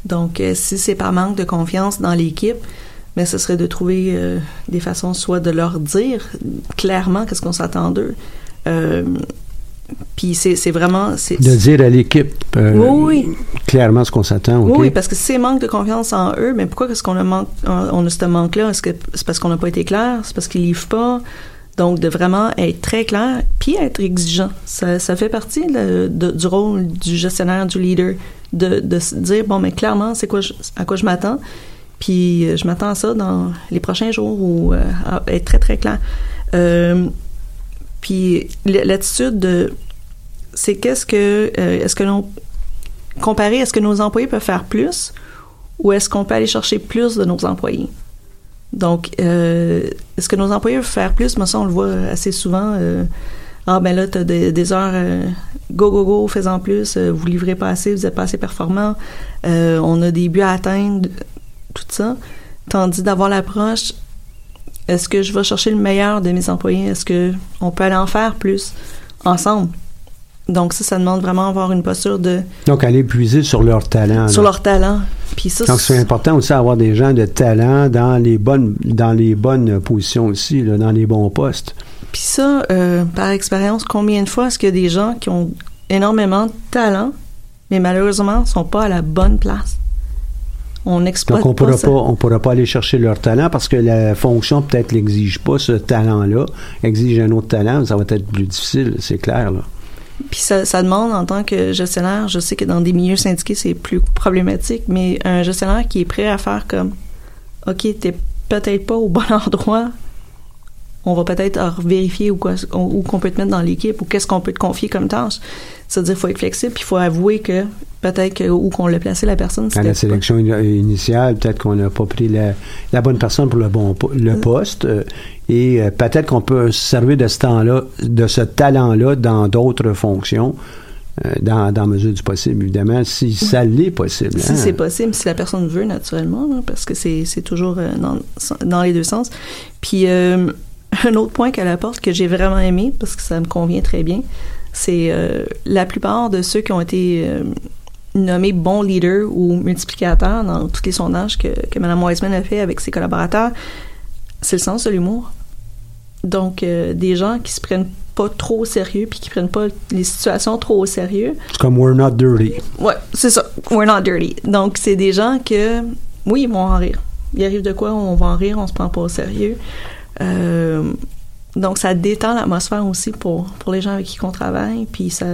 Donc, euh, si c'est par manque de confiance dans l'équipe, mais ce serait de trouver euh, des façons soit de leur dire clairement qu'est-ce qu'on s'attend d'eux. Euh, puis c'est vraiment... De dire à l'équipe euh, Oui, clairement ce qu'on s'attend. Oui, parce que si c'est manque de confiance en eux, mais pourquoi est-ce qu'on a, manque, on a ce manque-là? Est-ce que c'est parce qu'on n'a pas été clair? C'est parce qu'ils livrent pas? Donc, de vraiment être très clair, puis être exigeant. Ça, fait partie de- du rôle du gestionnaire, du leader, de, se dire, bon, mais clairement, c'est quoi à quoi je m'attends? Puis, euh, je m'attends à ça dans les prochains jours ou euh, être très, très clair. Euh, puis, l'attitude de... C'est qu'est-ce que... euh, est-ce que l'on comparer est-ce que nos employés peuvent faire plus ou est-ce qu'on peut aller chercher plus de nos employés? Donc, euh, est-ce que nos employés peuvent faire plus? Moi, ça, on le voit assez souvent. euh, ah, ben là, tu as des, heures, euh, go, go, go, fais-en plus, euh, vous livrez pas assez, vous êtes pas assez performant, on a des buts à atteindre, tout ça. Tandis d'avoir l'approche, est-ce que je vais chercher le meilleur de mes employés? Est-ce que on peut aller en faire plus ensemble? Donc, ça, ça demande vraiment avoir une posture de Donc, aller puiser sur leur talent. sur là. leur talent. Puis ça, Donc, c'est important aussi d'avoir des gens de talent dans les bonnes, dans les bonnes positions aussi, là, dans les bons postes. Puis ça, euh, par expérience, combien de fois est-ce qu'il y a des gens qui ont énormément de talent, mais malheureusement, sont pas à la bonne place? On Donc, on pourra pas, on pourra pas aller chercher leur talent parce que la fonction peut-être l'exige pas ce talent-là, exige un autre talent, ça va être plus difficile, c'est clair, là. Puis ça, ça demande, en tant que gestionnaire, je sais que dans des milieux syndiqués, c'est plus problématique, mais un gestionnaire qui est prêt à faire comme, OK, t'es peut-être pas au bon (laughs) endroit, on va peut-être vérifier où, où qu'on peut te mettre dans l'équipe ou qu'est-ce qu'on peut te confier comme tâche. C'est-à-dire, il faut être flexible, puis il faut avouer que peut-être que où qu'on l'a placé la personne, À la sélection in- initiale, peut-être qu'on n'a pas pris la, la bonne personne pour le bon le Mm. poste, euh, et euh, peut-être qu'on peut se servir de ce temps-là, de ce talent-là dans d'autres fonctions, euh, dans, dans mesure du possible, évidemment, si ça l'est possible. Si hein. c'est possible, si la personne veut, naturellement, parce que c'est toujours euh, dans, dans les deux sens. Puis, euh, un autre point qu'elle apporte que j'ai vraiment aimé, parce que ça me convient très bien, c'est euh, la plupart de ceux qui ont été nommés bons leaders ou multiplicateurs dans tous les sondages que, que Mme Wiseman a fait avec ses collaborateurs, c'est le sens de l'humour. Donc, euh, des gens qui se prennent pas trop au sérieux puis qui prennent pas les situations trop au sérieux, C'est comme We're Not Dirty. Ouais, c'est ça. We're not dirty. Donc, c'est des gens que, oui, ils vont en rire. Il arrive de quoi, on va en rire, on se prend pas au sérieux. Euh, donc, ça détend l'atmosphère aussi pour, pour les gens avec qui on travaille. Puis, ça,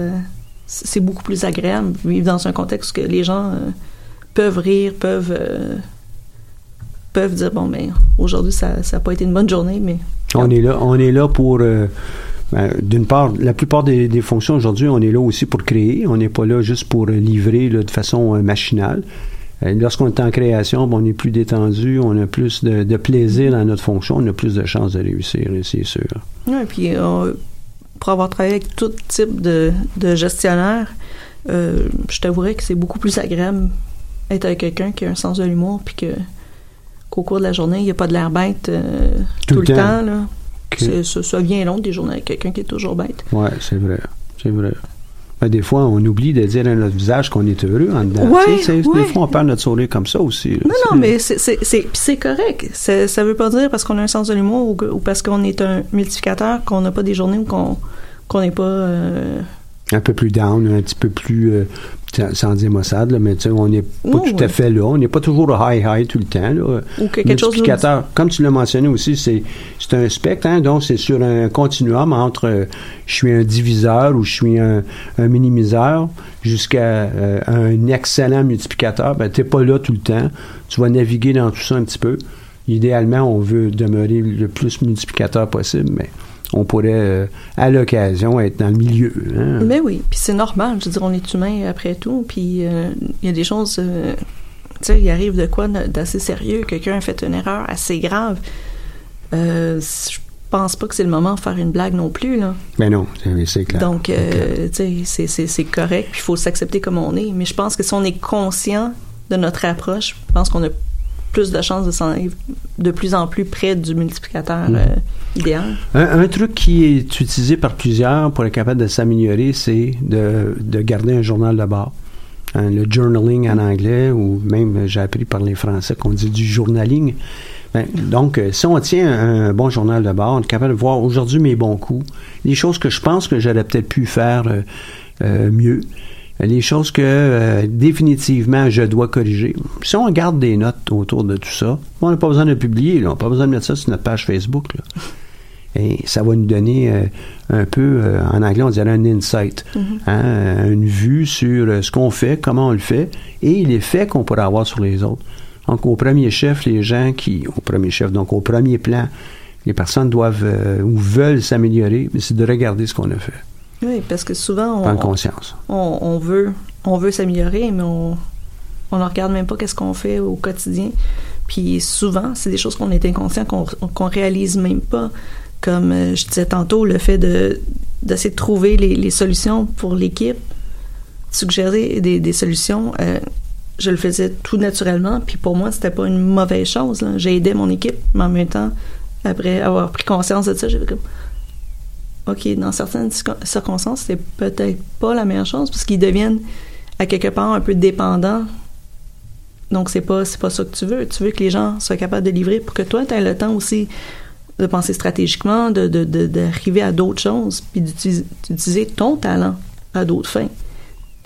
c'est beaucoup plus agréable vivre dans un contexte où que les gens euh, peuvent rire, peuvent, euh, peuvent dire, bon, ben, aujourd'hui, ça n'a pas été une bonne journée, mais On est là, on est là pour. euh, ben, D'une part, la plupart des, des fonctions aujourd'hui, on est là aussi pour créer. On n'est pas là juste pour livrer là, de façon machinale. Lorsqu'on est en création, ben, on est plus détendu, on a plus de, de plaisir dans notre fonction, on a plus de chances de réussir, c'est sûr. Oui, puis pour avoir travaillé avec tout type de, de gestionnaire, euh, je t'avouerais que c'est beaucoup plus agréable être avec quelqu'un qui a un sens de l'humour, puis que qu'au cours de la journée, il n'y a pas de l'air bête euh, tout, le temps. là. Ça, ça vient long des journées avec quelqu'un qui est toujours bête. Ouais, c'est vrai. C'est vrai. Ben, des fois, on oublie de dire à notre visage qu'on est heureux en dedans. Ouais, Tu sais, c'est- ouais. Des fois, on perd notre sourire comme ça aussi. là, Non, non, mais c'est- correct. Ça veut pas dire parce qu'on a un sens de l'humour ou, parce qu'on est un multiplicateur qu'on n'a pas des journées où qu'on qu'on n'est pas... euh, Un peu plus down, un petit peu plus. euh, sans- dire maussade, là, mais tu sais, on n'est pas tout à fait là. On n'est pas toujours high-high tout le temps. Là. Ou que quelque chose nous- Multiplicateur, comme tu l'as mentionné aussi, c'est c'est un spectre, hein, donc c'est sur un continuum entre euh, je suis un diviseur ou je suis un, un minimiseur jusqu'à euh, un excellent multiplicateur. Ben, tu n'es pas là tout le temps. Tu vas naviguer dans tout ça un petit peu. Idéalement, on veut demeurer le plus multiplicateur possible, mais on pourrait, euh, à l'occasion, être dans le milieu. hein. Mais oui, puis c'est normal. Je veux dire, on est humain après tout. Puis euh, il y a des choses. euh, tu sais, il arrive de quoi d'assez sérieux. Quelqu'un a fait une erreur assez grave. Je pense pas que c'est le moment de faire une blague non plus, là. Mais non, c'est- clair. Donc, tu sais, c'est- c'est c'est correct. Puis il faut s'accepter comme on est. Mais je pense que si on est conscient de notre approche, je pense qu'on a plus de chances de s'en aller de plus en plus près du multiplicateur Mm. euh, idéal. Un, un truc qui est utilisé par plusieurs pour être capable de s'améliorer, c'est de, de garder un journal de bord. Hein, le journaling en anglais, ou même euh, j'ai appris par les Français qu'on dit du journaling. Ben, donc, euh, si on tient un, bon journal de bord, on est capable de voir aujourd'hui mes bons coups, les choses que je pense que j'aurais peut-être pu faire euh, mieux, les choses que euh, définitivement je dois corriger. Si on garde des notes autour de tout ça, on n'a pas besoin de publier, là. on n'a pas besoin de mettre ça sur notre page Facebook. là. Et ça va nous donner euh, un peu, euh, en anglais, on dirait un insight, hein, euh, une vue sur euh, ce qu'on fait, comment on le fait, et l'effet qu'on pourrait avoir sur les autres. Donc, au premier chef, les gens qui, au premier chef, donc au premier plan, les personnes doivent euh, ou veulent s'améliorer, mais c'est de regarder ce qu'on a fait, Oui, parce que souvent, on, conscience. on, on veut on veut s'améliorer, mais on on ne regarde même pas qu'est-ce qu'on fait au quotidien. Puis souvent, c'est des choses qu'on est inconscient, qu'on qu'on réalise même pas. Comme euh, je disais tantôt, le fait de d'essayer de trouver les, les solutions pour l'équipe, suggérer des, des solutions. euh, je le faisais tout naturellement, puis pour moi, c'était pas une mauvaise chose. J'ai aidé mon équipe, mais en même temps, après avoir pris conscience de ça, j'ai fait comme OK, dans certaines circon- circonstances, c'est peut-être pas la meilleure chose parce qu'ils deviennent à quelque part un peu dépendants. Donc c'est pas pas ça que tu veux. Tu veux que les gens soient capables de livrer pour que toi tu aies le temps aussi de penser stratégiquement, de de- de- d'arriver à d'autres choses, puis d'utiliser ton talent à d'autres fins.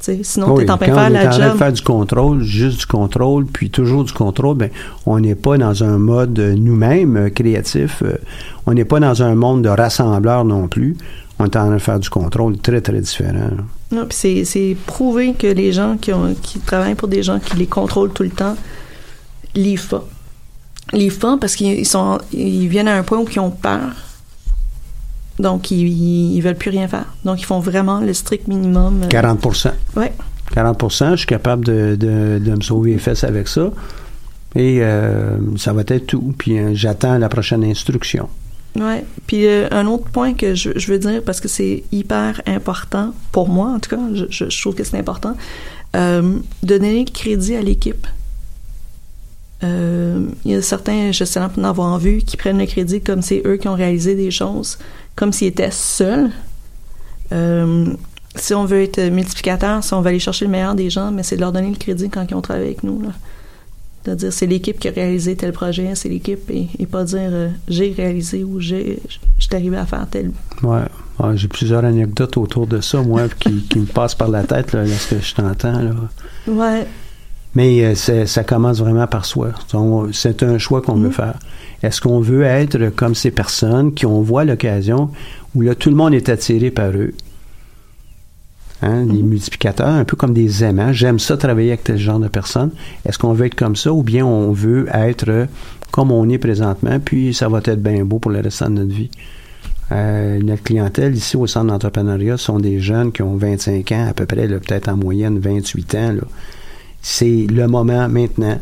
Sinon Oui, tu es en train de quand faire on est la en train de job. faire du contrôle, juste du contrôle, puis toujours du contrôle, ben, on n'est pas dans un mode euh, nous-mêmes euh, créatif. euh, on n'est pas dans un monde de rassembleur non plus. On est en train de faire du contrôle très, très différent. Non, puis c'est, c'est prouvé que les gens qui, ont, qui travaillent pour des gens qui les contrôlent tout le temps livrent pas. Livrent pas parce qu'ils sont, ils viennent à un point où ils ont peur. Donc, ils, ils veulent plus rien faire. Donc, ils font vraiment le strict minimum. euh, 40% Ouais. 40% je suis capable de, de, de me sauver les fesses avec ça. Et euh, ça va être tout. Puis euh, j'attends la prochaine instruction. Ouais. Puis euh, un autre point que je, je veux dire, parce que c'est hyper important, pour moi en tout cas, je, je- je trouve que c'est important, euh, de donner le crédit à l'équipe. Il y a certains gestionnaires pour en avoir vu qui prennent le crédit comme c'est eux qui ont réalisé des choses, comme s'ils étaient seuls. Euh, si on veut être multiplicateur, si on veut aller chercher le meilleur des gens, mais c'est de leur donner le crédit quand ils ont travaillé avec nous. Là. De dire c'est l'équipe qui a réalisé tel projet, c'est l'équipe, et, et pas dire euh, j'ai réalisé ou j'ai arrivé à faire tel. Ouais. Ouais, J'ai plusieurs anecdotes autour de ça, moi, qui, qui me passent par la tête là, lorsque je t'entends. Là. Ouais, Mais euh, ça commence vraiment par soi. On- C'est un choix qu'on veut Mhm. faire. Est-ce qu'on veut être comme ces personnes qui ont voit l'occasion où là tout le monde est attiré par eux? Hein, Les Mhm. multiplicateurs, un peu comme des aimants. J'aime ça travailler avec tel genre de personnes. Est-ce qu'on veut être comme ça ou bien on veut être comme on est présentement, puis ça va être bien beau pour le restant de notre vie? Euh, notre clientèle ici au centre d'entrepreneuriat sont des jeunes qui ont 25 ans, à peu près, peut-être en moyenne 28 ans. Là c'est le moment maintenant.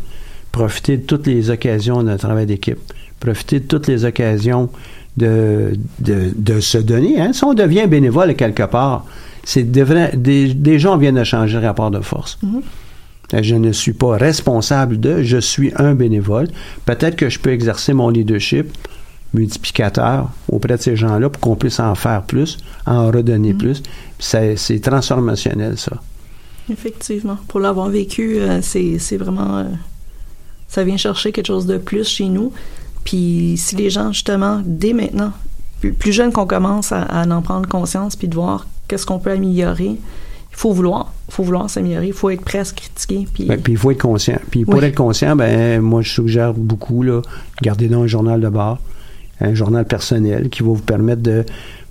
Profiter de toutes les occasions de travail d'équipe. Profiter de toutes les occasions de, de, de se donner. Hein. Si on devient bénévole quelque part, c'est des, des gens viennent de changer le rapport de force. Euh, Je ne suis pas responsable de, je suis un bénévole. Peut-être que je peux exercer mon leadership multiplicateur auprès de ces gens-là pour qu'on puisse en faire plus, en redonner plus. Puis c'est c'est transformationnel, ça. Effectivement. Pour l'avoir vécu, euh, c'est vraiment. euh, ça vient chercher quelque chose de plus chez nous. Puis si les gens, justement, dès maintenant, plus, plus jeunes qu'on commence à, à en prendre conscience puis de voir qu'est-ce qu'on peut améliorer, il faut vouloir. Il faut vouloir s'améliorer. Il faut être prêt à se critiquer. Puis, Ben, il faut être conscient. Puis pour Oui. être conscient, ben moi je suggère beaucoup là, gardez dans un journal de bord, un journal personnel qui va vous permettre de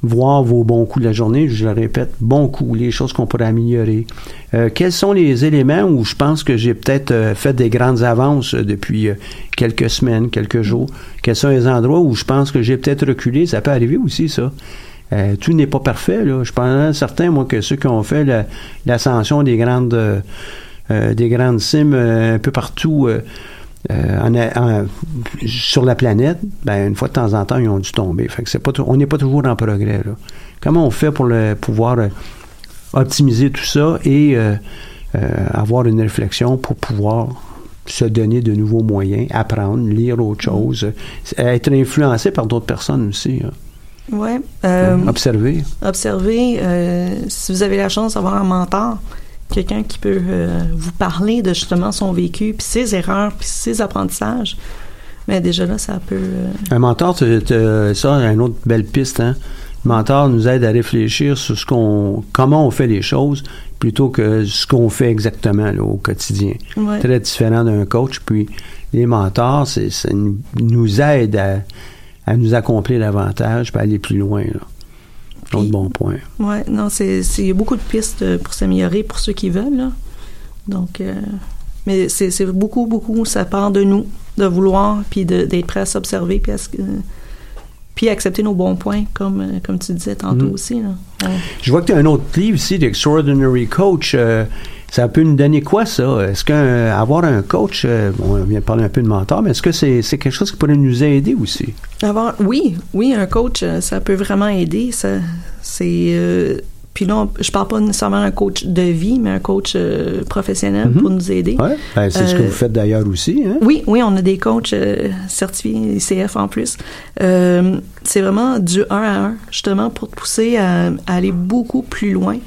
voir vos bons coups de la journée. Je le répète, bons coups, les choses qu'on pourrait améliorer. Euh, quels sont les éléments où je pense que j'ai peut-être euh, fait des grandes avances euh, depuis quelques semaines, quelques jours? Quels sont les endroits où je pense que j'ai peut-être reculé? Ça peut arriver aussi, ça. Tout n'est pas parfait. Là. Je pense certain, moi, que ceux qui ont fait la- l'ascension des grandes des grandes cimes un peu partout euh, en- en- sur la planète, ben, une fois de temps en temps, ils ont dû tomber. Fait que c'est pas, on n'est pas toujours en progrès. Là. Comment on fait pour le, pouvoir euh, optimiser tout ça et euh, avoir une réflexion pour pouvoir se donner de nouveaux moyens, apprendre, lire autre chose, euh, être influencé par d'autres personnes aussi. hein. ouais. Observer. observez, euh, si vous avez la chance d'avoir un mentor, quelqu'un qui peut euh, vous parler de justement son vécu, puis ses erreurs, puis ses apprentissages, mais déjà là, ça peut... euh, Un mentor, tu- tu- ça, une autre belle piste. Hein? Le mentor nous aide à réfléchir sur ce qu'on, comment on fait les choses plutôt que ce qu'on fait exactement là, au quotidien. ouais. Très différent d'un coach. Puis les mentors, c'est, ça nous- aide à, à nous accomplir davantage, puis à aller plus loin. Là. Autre Puis- bon point. Ouais, non, c'est c'est- il y a beaucoup de pistes euh, pour s'améliorer pour ceux qui veulent. Là. Donc, euh, mais c'est beaucoup, beaucoup, ça part de nous, de vouloir, puis d'être prêt à s'observer, puis à se- puis accepter nos bons points, comme, euh, comme tu disais tantôt Mm. aussi. Là. Ouais. Je vois que tu as un autre livre ici, d'Extraordinary Coach. Euh, ça peut nous donner quoi, ça? Est-ce qu'avoir un coach, euh, bon, on vient de parler un peu de mentor, mais est-ce que c'est quelque chose qui pourrait nous aider aussi? Avoir, oui, oui, un coach, euh, ça peut vraiment aider. Ça, c'est, euh, puis là, on- je parle pas nécessairement d'un coach de vie, mais un coach euh, professionnel Mhm. pour nous aider. Ouais, ben, c'est ce que vous faites d'ailleurs aussi. Hein? Oui, oui, on a des coachs euh, certifiés ICF en plus. C'est vraiment du 1 à 1, justement, pour te pousser à, à aller beaucoup plus loin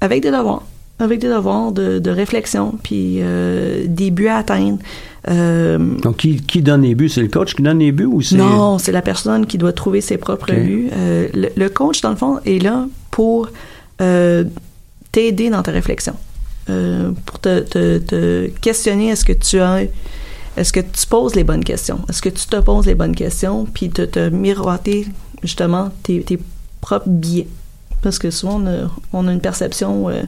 avec des devoirs. Avec des devoirs de, de réflexion, puis euh, des buts à atteindre. Euh, Donc, qui, qui donne les buts? C'est le coach qui donne les buts ou c'est... non, c'est la personne qui doit trouver ses propres buts. Euh, le, le coach, dans le fond, est là pour t'aider dans ta réflexion, pour te, te- te questionner est-ce que tu as, est-ce que tu poses les bonnes questions, est-ce que tu te poses les bonnes questions, puis te, te miroiter justement tes, tes propres biais, parce que souvent on a, on a une perception euh,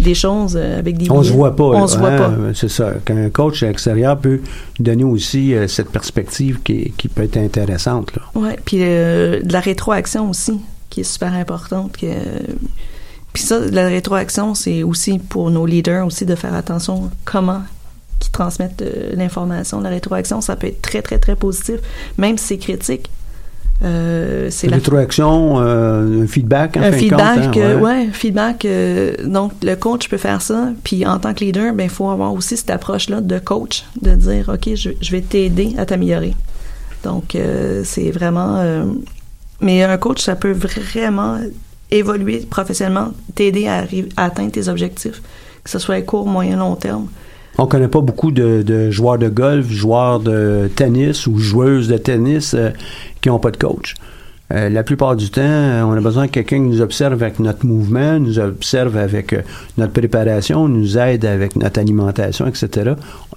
des choses euh, avec des On biais. se voit pas. On se voit hein, pas. C'est ça. Qu'un coach extérieur peut donner aussi euh, cette perspective qui, qui peut être intéressante. Là. Ouais, puis euh, de la rétroaction aussi, qui est super importante. Que, puis ça, de la rétroaction, c'est aussi pour nos leaders aussi de faire attention comment qui transmettent l'information. La rétroaction, ça peut être très, très, très positif, même si c'est critique. Euh, c'est la Rétroaction, euh, un feedback, en un fin de feedback, compte, hein, euh, ouais. ouais, feedback. euh, donc, le coach peut faire ça. Puis, en tant que leader, ben, il faut avoir aussi cette approche-là de coach, de dire, OK, je, je vais t'aider à t'améliorer. Donc, c'est vraiment. mais un coach, ça peut vraiment évoluer professionnellement, t'aider à, à atteindre tes objectifs, que ce soit à court, moyen, long terme. On connaît pas beaucoup de, de joueurs de golf, joueurs de tennis ou joueuses de tennis euh, qui n'ont pas de coach. Euh, la plupart du temps, euh, on a besoin de quelqu'un nous observe avec notre mouvement, nous observe avec euh, notre préparation, nous aide avec notre alimentation, etc.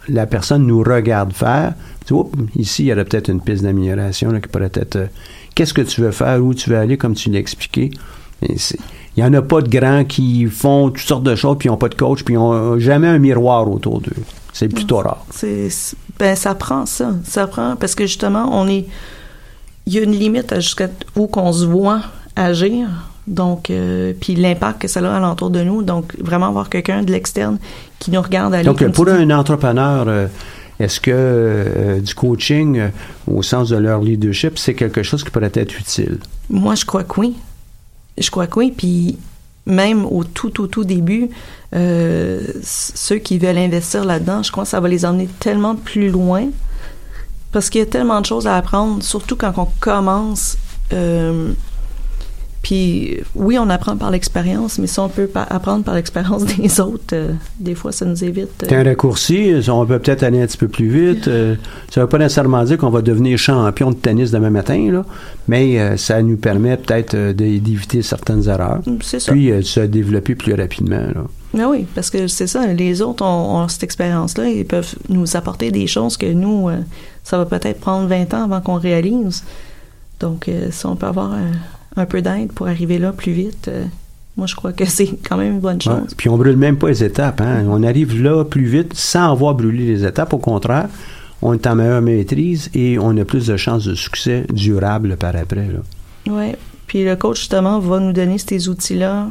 La personne nous regarde faire. Tu ici, il y aurait peut-être une piste d'amélioration qui pourrait être euh, qu'est-ce que tu veux faire, où tu veux aller, comme tu l'as expliqué. Et Il n'y en a pas de grands qui font toutes sortes de choses, puis ils n'ont pas de coach, puis ils n'ont jamais un miroir autour d'eux. C'est plutôt rare. C'est, c'est- ben, ça prend ça. Ça prend, parce que justement, on est. Il y a une limite à jusqu'à où qu'on se voit agir. Donc, euh, puis l'impact que ça a alentour de nous. Donc, vraiment avoir quelqu'un de l'externe qui nous regarde aller. Donc, pour un entrepreneur, euh, est-ce que euh, du coaching euh, au sens de leur leadership, c'est quelque chose qui pourrait être utile? Moi, je crois que oui. Je crois que oui. Puis même au tout, tout, tout début, euh, ceux qui veulent investir là-dedans, je crois que ça va les emmener tellement plus loin. Parce qu'il y a tellement de choses à apprendre, surtout quand on commence. euh, Puis oui, on apprend par l'expérience, mais si on peut apprendre par l'expérience (laughs) des autres, euh, des fois, ça nous évite. euh, C'est un raccourci, on peut peut-être aller un petit peu plus vite. euh, ça ne veut pas nécessairement dire qu'on va devenir champion de tennis demain matin, là, mais euh, ça nous permet peut-être d'é- d'éviter certaines erreurs. c'est ça. Puis de se développer plus rapidement. là. Mais oui, parce que c'est ça, les autres ont, ont cette expérience-là, ils peuvent nous apporter des choses que nous, ça va peut-être prendre 20 ans avant qu'on réalise. Donc, si on peut avoir un, un peu d'aide pour arriver là plus vite, euh, moi, je crois que (laughs) c'est quand même une bonne chose. Ouais. Puis on brûle même pas les étapes. Hein. On arrive là plus vite sans avoir brûlé les étapes. Au contraire, on est en meilleure maîtrise et on a plus de chances de succès durable par après. Oui. Puis le coach, justement, va nous donner ces outils-là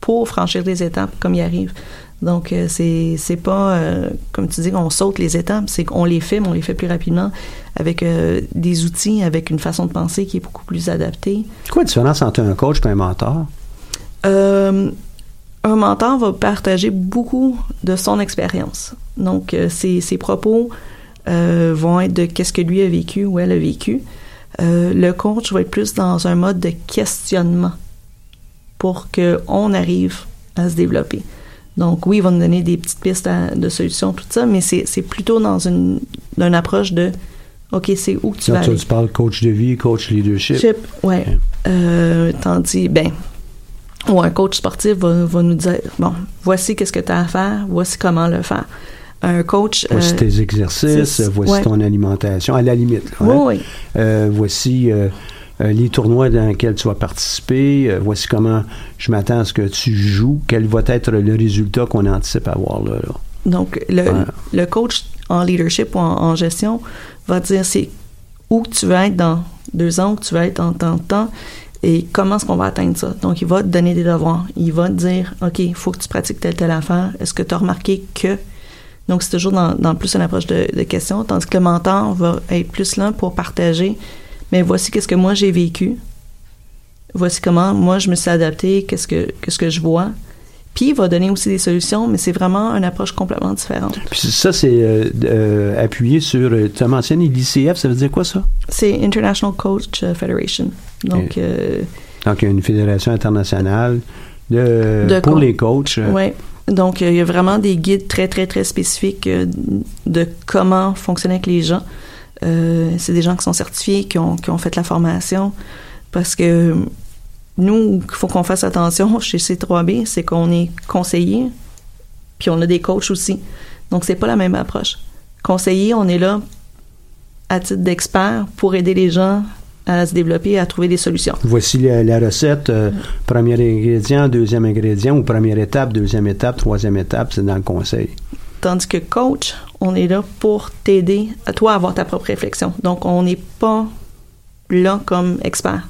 pour franchir les étapes comme il arrive. Donc, euh, c'est c'est pas, euh, comme tu dis, qu'on saute les étapes, c'est qu'on les fait, mais on les fait plus rapidement avec euh, des outils, avec une façon de penser qui est beaucoup plus adaptée. Quoi la différence entre un coach et un mentor? Euh, un mentor va partager beaucoup de son expérience. Donc, ses, ses propos vont être de qu'est-ce que lui a vécu ou elle a vécu. Le coach va être plus dans un mode de questionnement pour qu'on arrive à se développer. Donc, oui, il va nous donner des petites pistes à- de solutions, tout ça, mais c'est plutôt dans une, une approche de OK, c'est où que tu vas aller. tu parles coach de vie, coach leadership. Chip, ouais. Euh, tandis, ben, ou un coach sportif va, va nous dire, bon, voici qu'est-ce que tu as à faire, voici comment le faire. Un coach... Voici euh, tes exercices, voici ouais. ton alimentation, à la limite. là, oui, hein. oui. Euh, voici euh, les tournois dans lesquels tu vas participer. Euh, voici comment je m'attends à ce que tu joues. Quel va être le résultat qu'on anticipe avoir là. là? Donc, le, le coach en leadership ou en, en gestion va dire c'est où tu veux être dans deux ans, où tu veux être en tant de temps et comment est-ce qu'on va atteindre ça. Donc, il va te donner des devoirs. Il va te dire, OK, il faut que tu pratiques telle, telle affaire. Est-ce que tu as remarqué que... Donc, c'est toujours dans, dans plus une approche de, de questions, tandis que le mentor va être plus là pour partager, mais voici qu'est-ce que moi j'ai vécu. Voici comment moi je me suis adapté, qu'est-ce que, qu'est-ce que je vois. Puis, il va donner aussi des solutions, mais c'est vraiment une approche complètement différente. Puis ça, c'est euh, euh, appuyé sur. euh, tu as mentionné l'ICF, ça veut dire quoi ça? C'est International Coach euh, Federation. Donc, Et- euh, Donc, il y a une fédération internationale de, De pour co- les coachs. ouais. Donc, il y a vraiment des guides très, très, très spécifiques de comment fonctionner avec les gens. Euh, c'est des gens qui sont certifiés, qui ont, qui ont fait la formation. Parce que nous, il faut qu'on fasse attention (laughs) chez C3B, c'est qu'on est conseiller, puis on a des coachs aussi. Donc, c'est pas la même approche. Conseiller, on est là à titre d'expert pour aider les gens à se développer, à trouver des solutions. Voici la, la recette. euh, premier ingrédient, deuxième ingrédient, ou première étape, deuxième étape, troisième étape, c'est dans le conseil. Tandis que coach, on est là pour t'aider à toi à avoir ta propre réflexion. Donc, on n'est pas là comme expert.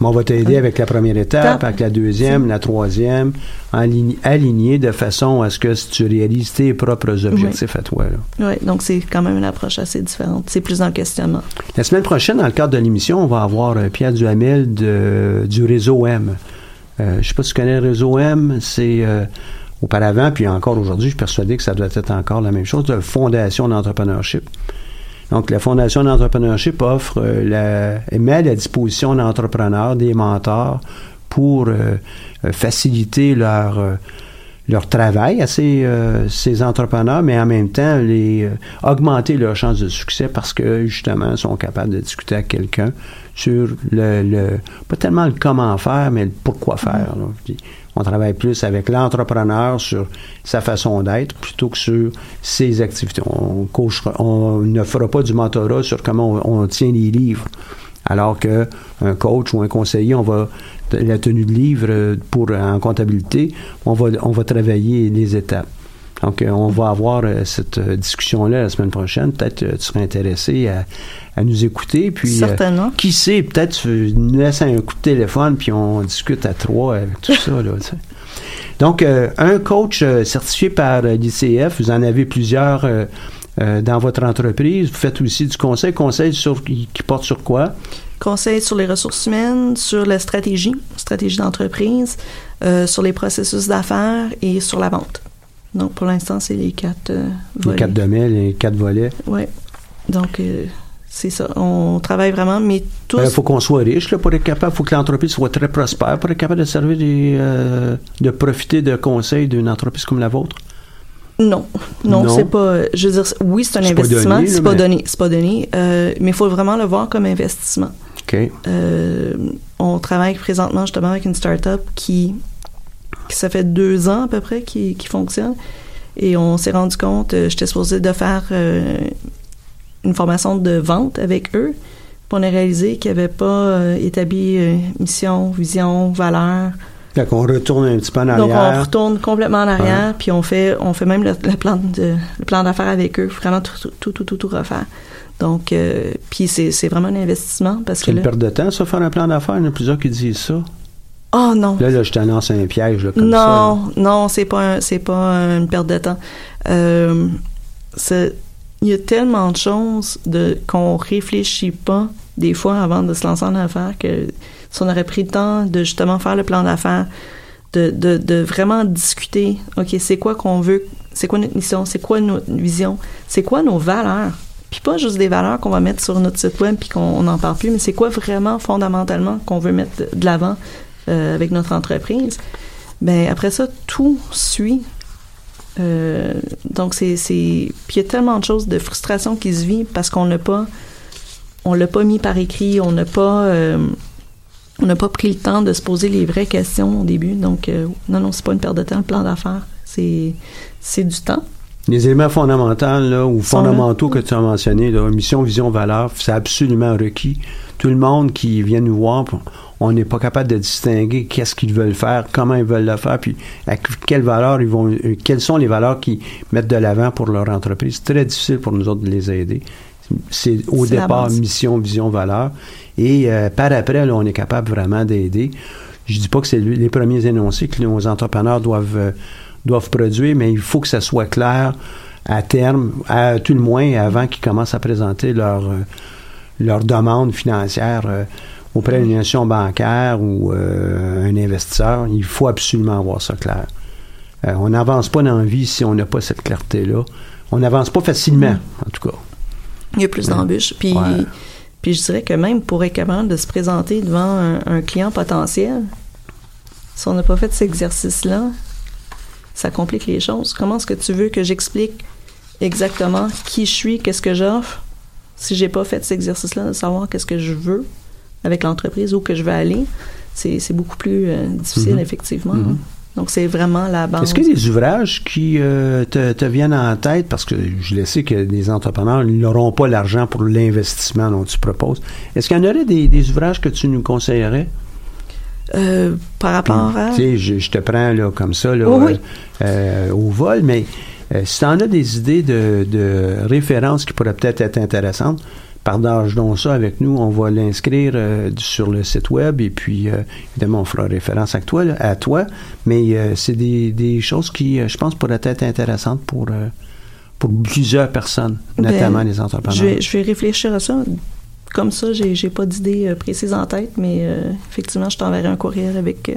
Mais on va t'aider avec la première étape, avec la deuxième, la troisième, align- aligné de façon à ce que tu réalises tes propres objectifs à toi. là. Oui, donc c'est quand même une approche assez différente. C'est plus le questionnement. La semaine prochaine, dans le cadre de l'émission, on va avoir euh, Pierre Duhamel de, du réseau M. Euh, je ne sais pas si tu connais le réseau M, c'est euh, auparavant, puis encore aujourd'hui, je suis persuadé que ça doit être encore la même chose, de Fondation d'entrepreneurship. Donc, la Fondation d'entrepreneurship offre, euh, la, met à la disposition d'entrepreneurs, des mentors, pour euh, euh, faciliter leur, euh, leur travail à ces, euh, ces entrepreneurs, mais en même temps, les, augmenter leurs chances de succès parce que, justement, ils sont capables de discuter avec quelqu'un sur le, le, pas tellement le comment faire, mais le pourquoi faire. là. On travaille plus avec l'entrepreneur sur sa façon d'être plutôt que sur ses activités. On, ne fera pas du mentorat sur comment on, tient les livres. Alors que un coach ou un conseiller, on va la tenue de livre pour en comptabilité, on va on va travailler les étapes. Donc, euh, on va avoir euh, cette euh, discussion-là la semaine prochaine. Peut-être tu serais intéressé à, à nous écouter. Puis, euh, Certainement. qui sait, peut-être tu nous laisses un coup de téléphone, puis on discute à trois avec tout ça. Là. Donc, euh, un coach certifié par l'ICF, vous en avez plusieurs euh, dans votre entreprise. Vous faites aussi du conseil. Conseil sur, qui, qui porte sur quoi? Conseil sur les ressources humaines, sur la stratégie, stratégie d'entreprise, sur les processus d'affaires et sur la vente. Donc, pour l'instant, c'est les quatre euh, Les volets. quatre domaines, les quatre volets. Ouais. Donc, euh, c'est ça. On travaille vraiment, mais tous. Il faut qu'on soit riche là, pour être capable, il faut que l'entreprise soit très prospère pour être capable de servir des, euh, de profiter de conseils d'une entreprise comme la vôtre. Non, non, Non? c'est pas. Je veux dire, oui, c'est un investissement, c'est pas donné, c'est pas donné, euh, mais il faut vraiment le voir comme investissement. OK. Euh, on travaille présentement justement avec une start-up qui, qui ça fait deux ans à peu près qui, qui fonctionne. Et on s'est rendu compte, euh, j'étais supposée de faire euh, une formation de vente avec eux. Puis on a réalisé qu'ils n'avaient pas euh, établi euh, mission, vision, valeur. Fait qu'on retourne un petit peu en Donc on arrière. retourne complètement en arrière, puis on fait on fait même le, le plan de le plan d'affaires avec eux, vraiment tout tout tout tout, tout refaire. Donc puis c'est c'est vraiment un investissement parce C'est que une là, perte de temps, ça, faire un plan d'affaires. Il y en a plusieurs qui disent ça. Oh non, Là, là, je t'annonce un piège, là, comme non, ça. là. non, c'est pas un- c'est pas une perte de temps. Euh, il y a tellement de choses de qu'on réfléchit pas des fois avant de se lancer en affaires que si on aurait pris le temps de justement faire le plan d'affaires, de, de, de vraiment discuter, ok, c'est quoi qu'on veut, c'est quoi notre mission, c'est quoi notre vision, c'est quoi nos valeurs? Puis pas juste des valeurs qu'on va mettre sur notre site web puis qu'on n'en parle plus, mais c'est quoi vraiment fondamentalement qu'on veut mettre de l'avant? Euh, avec notre entreprise. Ben après ça, tout suit. Euh, donc c'est puis il y a tellement de choses de frustration qui se vit parce qu'on n'a pas on l'a pas mis par écrit, on n'a pas euh, on n'a pas pris le temps de se poser les vraies questions au début. Donc non non, c'est pas une perte de temps le plan d'affaires, c'est c'est du temps. Les éléments fondamentaux là, ou fondamentaux que tu as mentionnés, là, mission, vision, valeur, c'est absolument requis. Tout le monde qui vient nous voir, on n'est pas capable de distinguer qu'est-ce qu'ils veulent faire, comment ils veulent le faire, puis avec quelles valeurs ils vont, euh, quelles sont les valeurs qu'ils mettent de l'avant pour leur entreprise. C'est très difficile pour nous autres de les aider. C'est au départ mission, vision, valeur. Et euh, par après, là, on est capable vraiment d'aider. Je dis pas que c'est les premiers énoncés que nos entrepreneurs doivent, euh, doivent produire, mais il faut que ça soit clair à terme, à tout le moins avant qu'ils commencent à présenter leur, euh, leur demande financière euh, auprès d'une institution bancaire ou euh, un investisseur. Il faut absolument avoir ça clair. Euh, on n'avance pas dans la vie si on n'a pas cette clarté-là. On n'avance pas facilement, en tout cas. Il y a plus d'embûches. Puis, Ouais. puis je dirais que même pour être capable de se présenter devant un, un client potentiel, si on n'a pas fait cet exercice-là, ça complique les choses. Comment est-ce que tu veux que j'explique exactement qui je suis, qu'est-ce que j'offre, si j'ai pas fait cet exercice-là de savoir qu'est-ce que je veux? Avec l'entreprise, où que je veux aller, c'est beaucoup plus euh, difficile, Mhm. effectivement. Mhm. Donc, c'est vraiment la base. Est-ce qu'il y a des ouvrages qui euh, te, te viennent en tête? Parce que je le sais que les entrepreneurs n'auront pas l'argent pour l'investissement dont tu proposes. Est-ce qu'il y en aurait des, des ouvrages que tu nous conseillerais? Euh, par rapport à... Tu sais, je, je te prends là, comme ça là, oui. euh, au vol, mais si tu en as des idées de, de références qui pourraient peut-être être intéressantes, partage donc ça avec nous. On va l'inscrire euh, sur le site web et puis, euh, évidemment, on fera référence à toi. là, à toi mais euh, c'est des, des choses qui, je pense, pourraient être intéressantes pour, pour plusieurs personnes, Ben, notamment les entrepreneurs. Je vais, je vais réfléchir à ça. Comme ça, j'ai, j'ai pas d'idée précise en tête, mais effectivement, je t'enverrai un courriel avec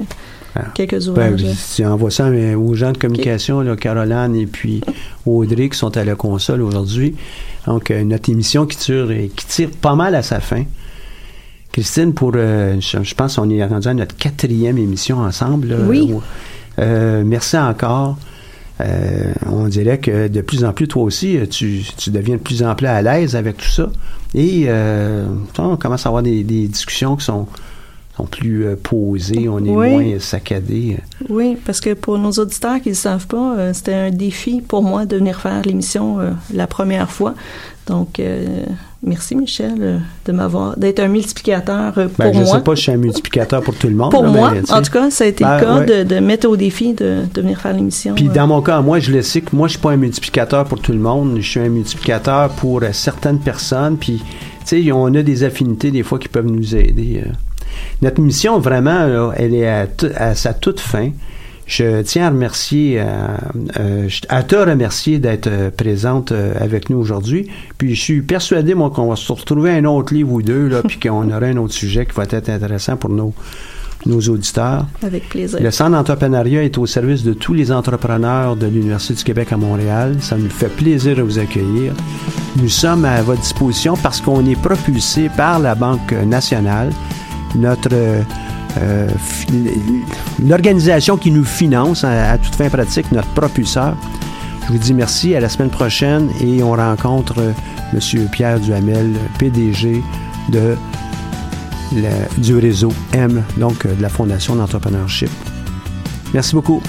Ah. quelques Ben, ouvrages. tu envoies ça aux gens de communication, là, Caroline et puis Audrey qui sont à la console aujourd'hui. Donc, euh, notre émission qui tire, qui tire pas mal à sa fin. Christine, pour, euh, je, je pense qu'on est rendu à notre quatrième émission ensemble. là. Oui. Euh, merci encore. Euh, on dirait que de plus en plus, toi aussi, euh, tu, tu deviens de plus en plus à l'aise avec tout ça. Et euh, on commence à avoir des, des discussions qui sont, sont plus euh, posées, on est Oui. moins saccadé. Oui, parce que pour nos auditeurs qui ne le savent pas, euh, c'était un défi pour moi de venir faire l'émission euh, la première fois. Donc, euh, merci Michel de m'avoir, d'être un multiplicateur euh, pour Ben, je ne moi. sais pas si je suis un multiplicateur pour tout le monde. pour là, moi, en tout cas, ça a été Ben, le cas ouais. de, de mettre au défi de, de venir faire l'émission. Puis dans mon cas, moi, je le sais que moi, je suis pas un multiplicateur pour tout le monde. Je suis un multiplicateur pour certaines personnes. Puis, tu sais, on a des affinités des fois qui peuvent nous aider. Notre mission, vraiment, là, elle est à, sa toute fin. Je tiens à remercier, euh, euh, à te remercier d'être euh, présente avec nous aujourd'hui. Puis je suis persuadé, moi, qu'on va se retrouver un autre livre ou deux, là, puis qu'on aura un autre sujet qui va être intéressant pour nos, nos auditeurs. Avec plaisir. Le Centre d'entrepreneuriat est au service de tous les entrepreneurs de l'Université du Québec à Montréal. Ça nous fait plaisir de vous accueillir. nous sommes à votre disposition parce qu'on est propulsé par la Banque nationale, notre euh, fi- l'organisation qui nous finance à, toute fin pratique, notre propulseur. Je vous dis merci, à la semaine prochaine et on rencontre euh, M. Pierre Duhamel, PDG de du réseau M, donc euh, de la Fondation d'entrepreneurship. Merci beaucoup.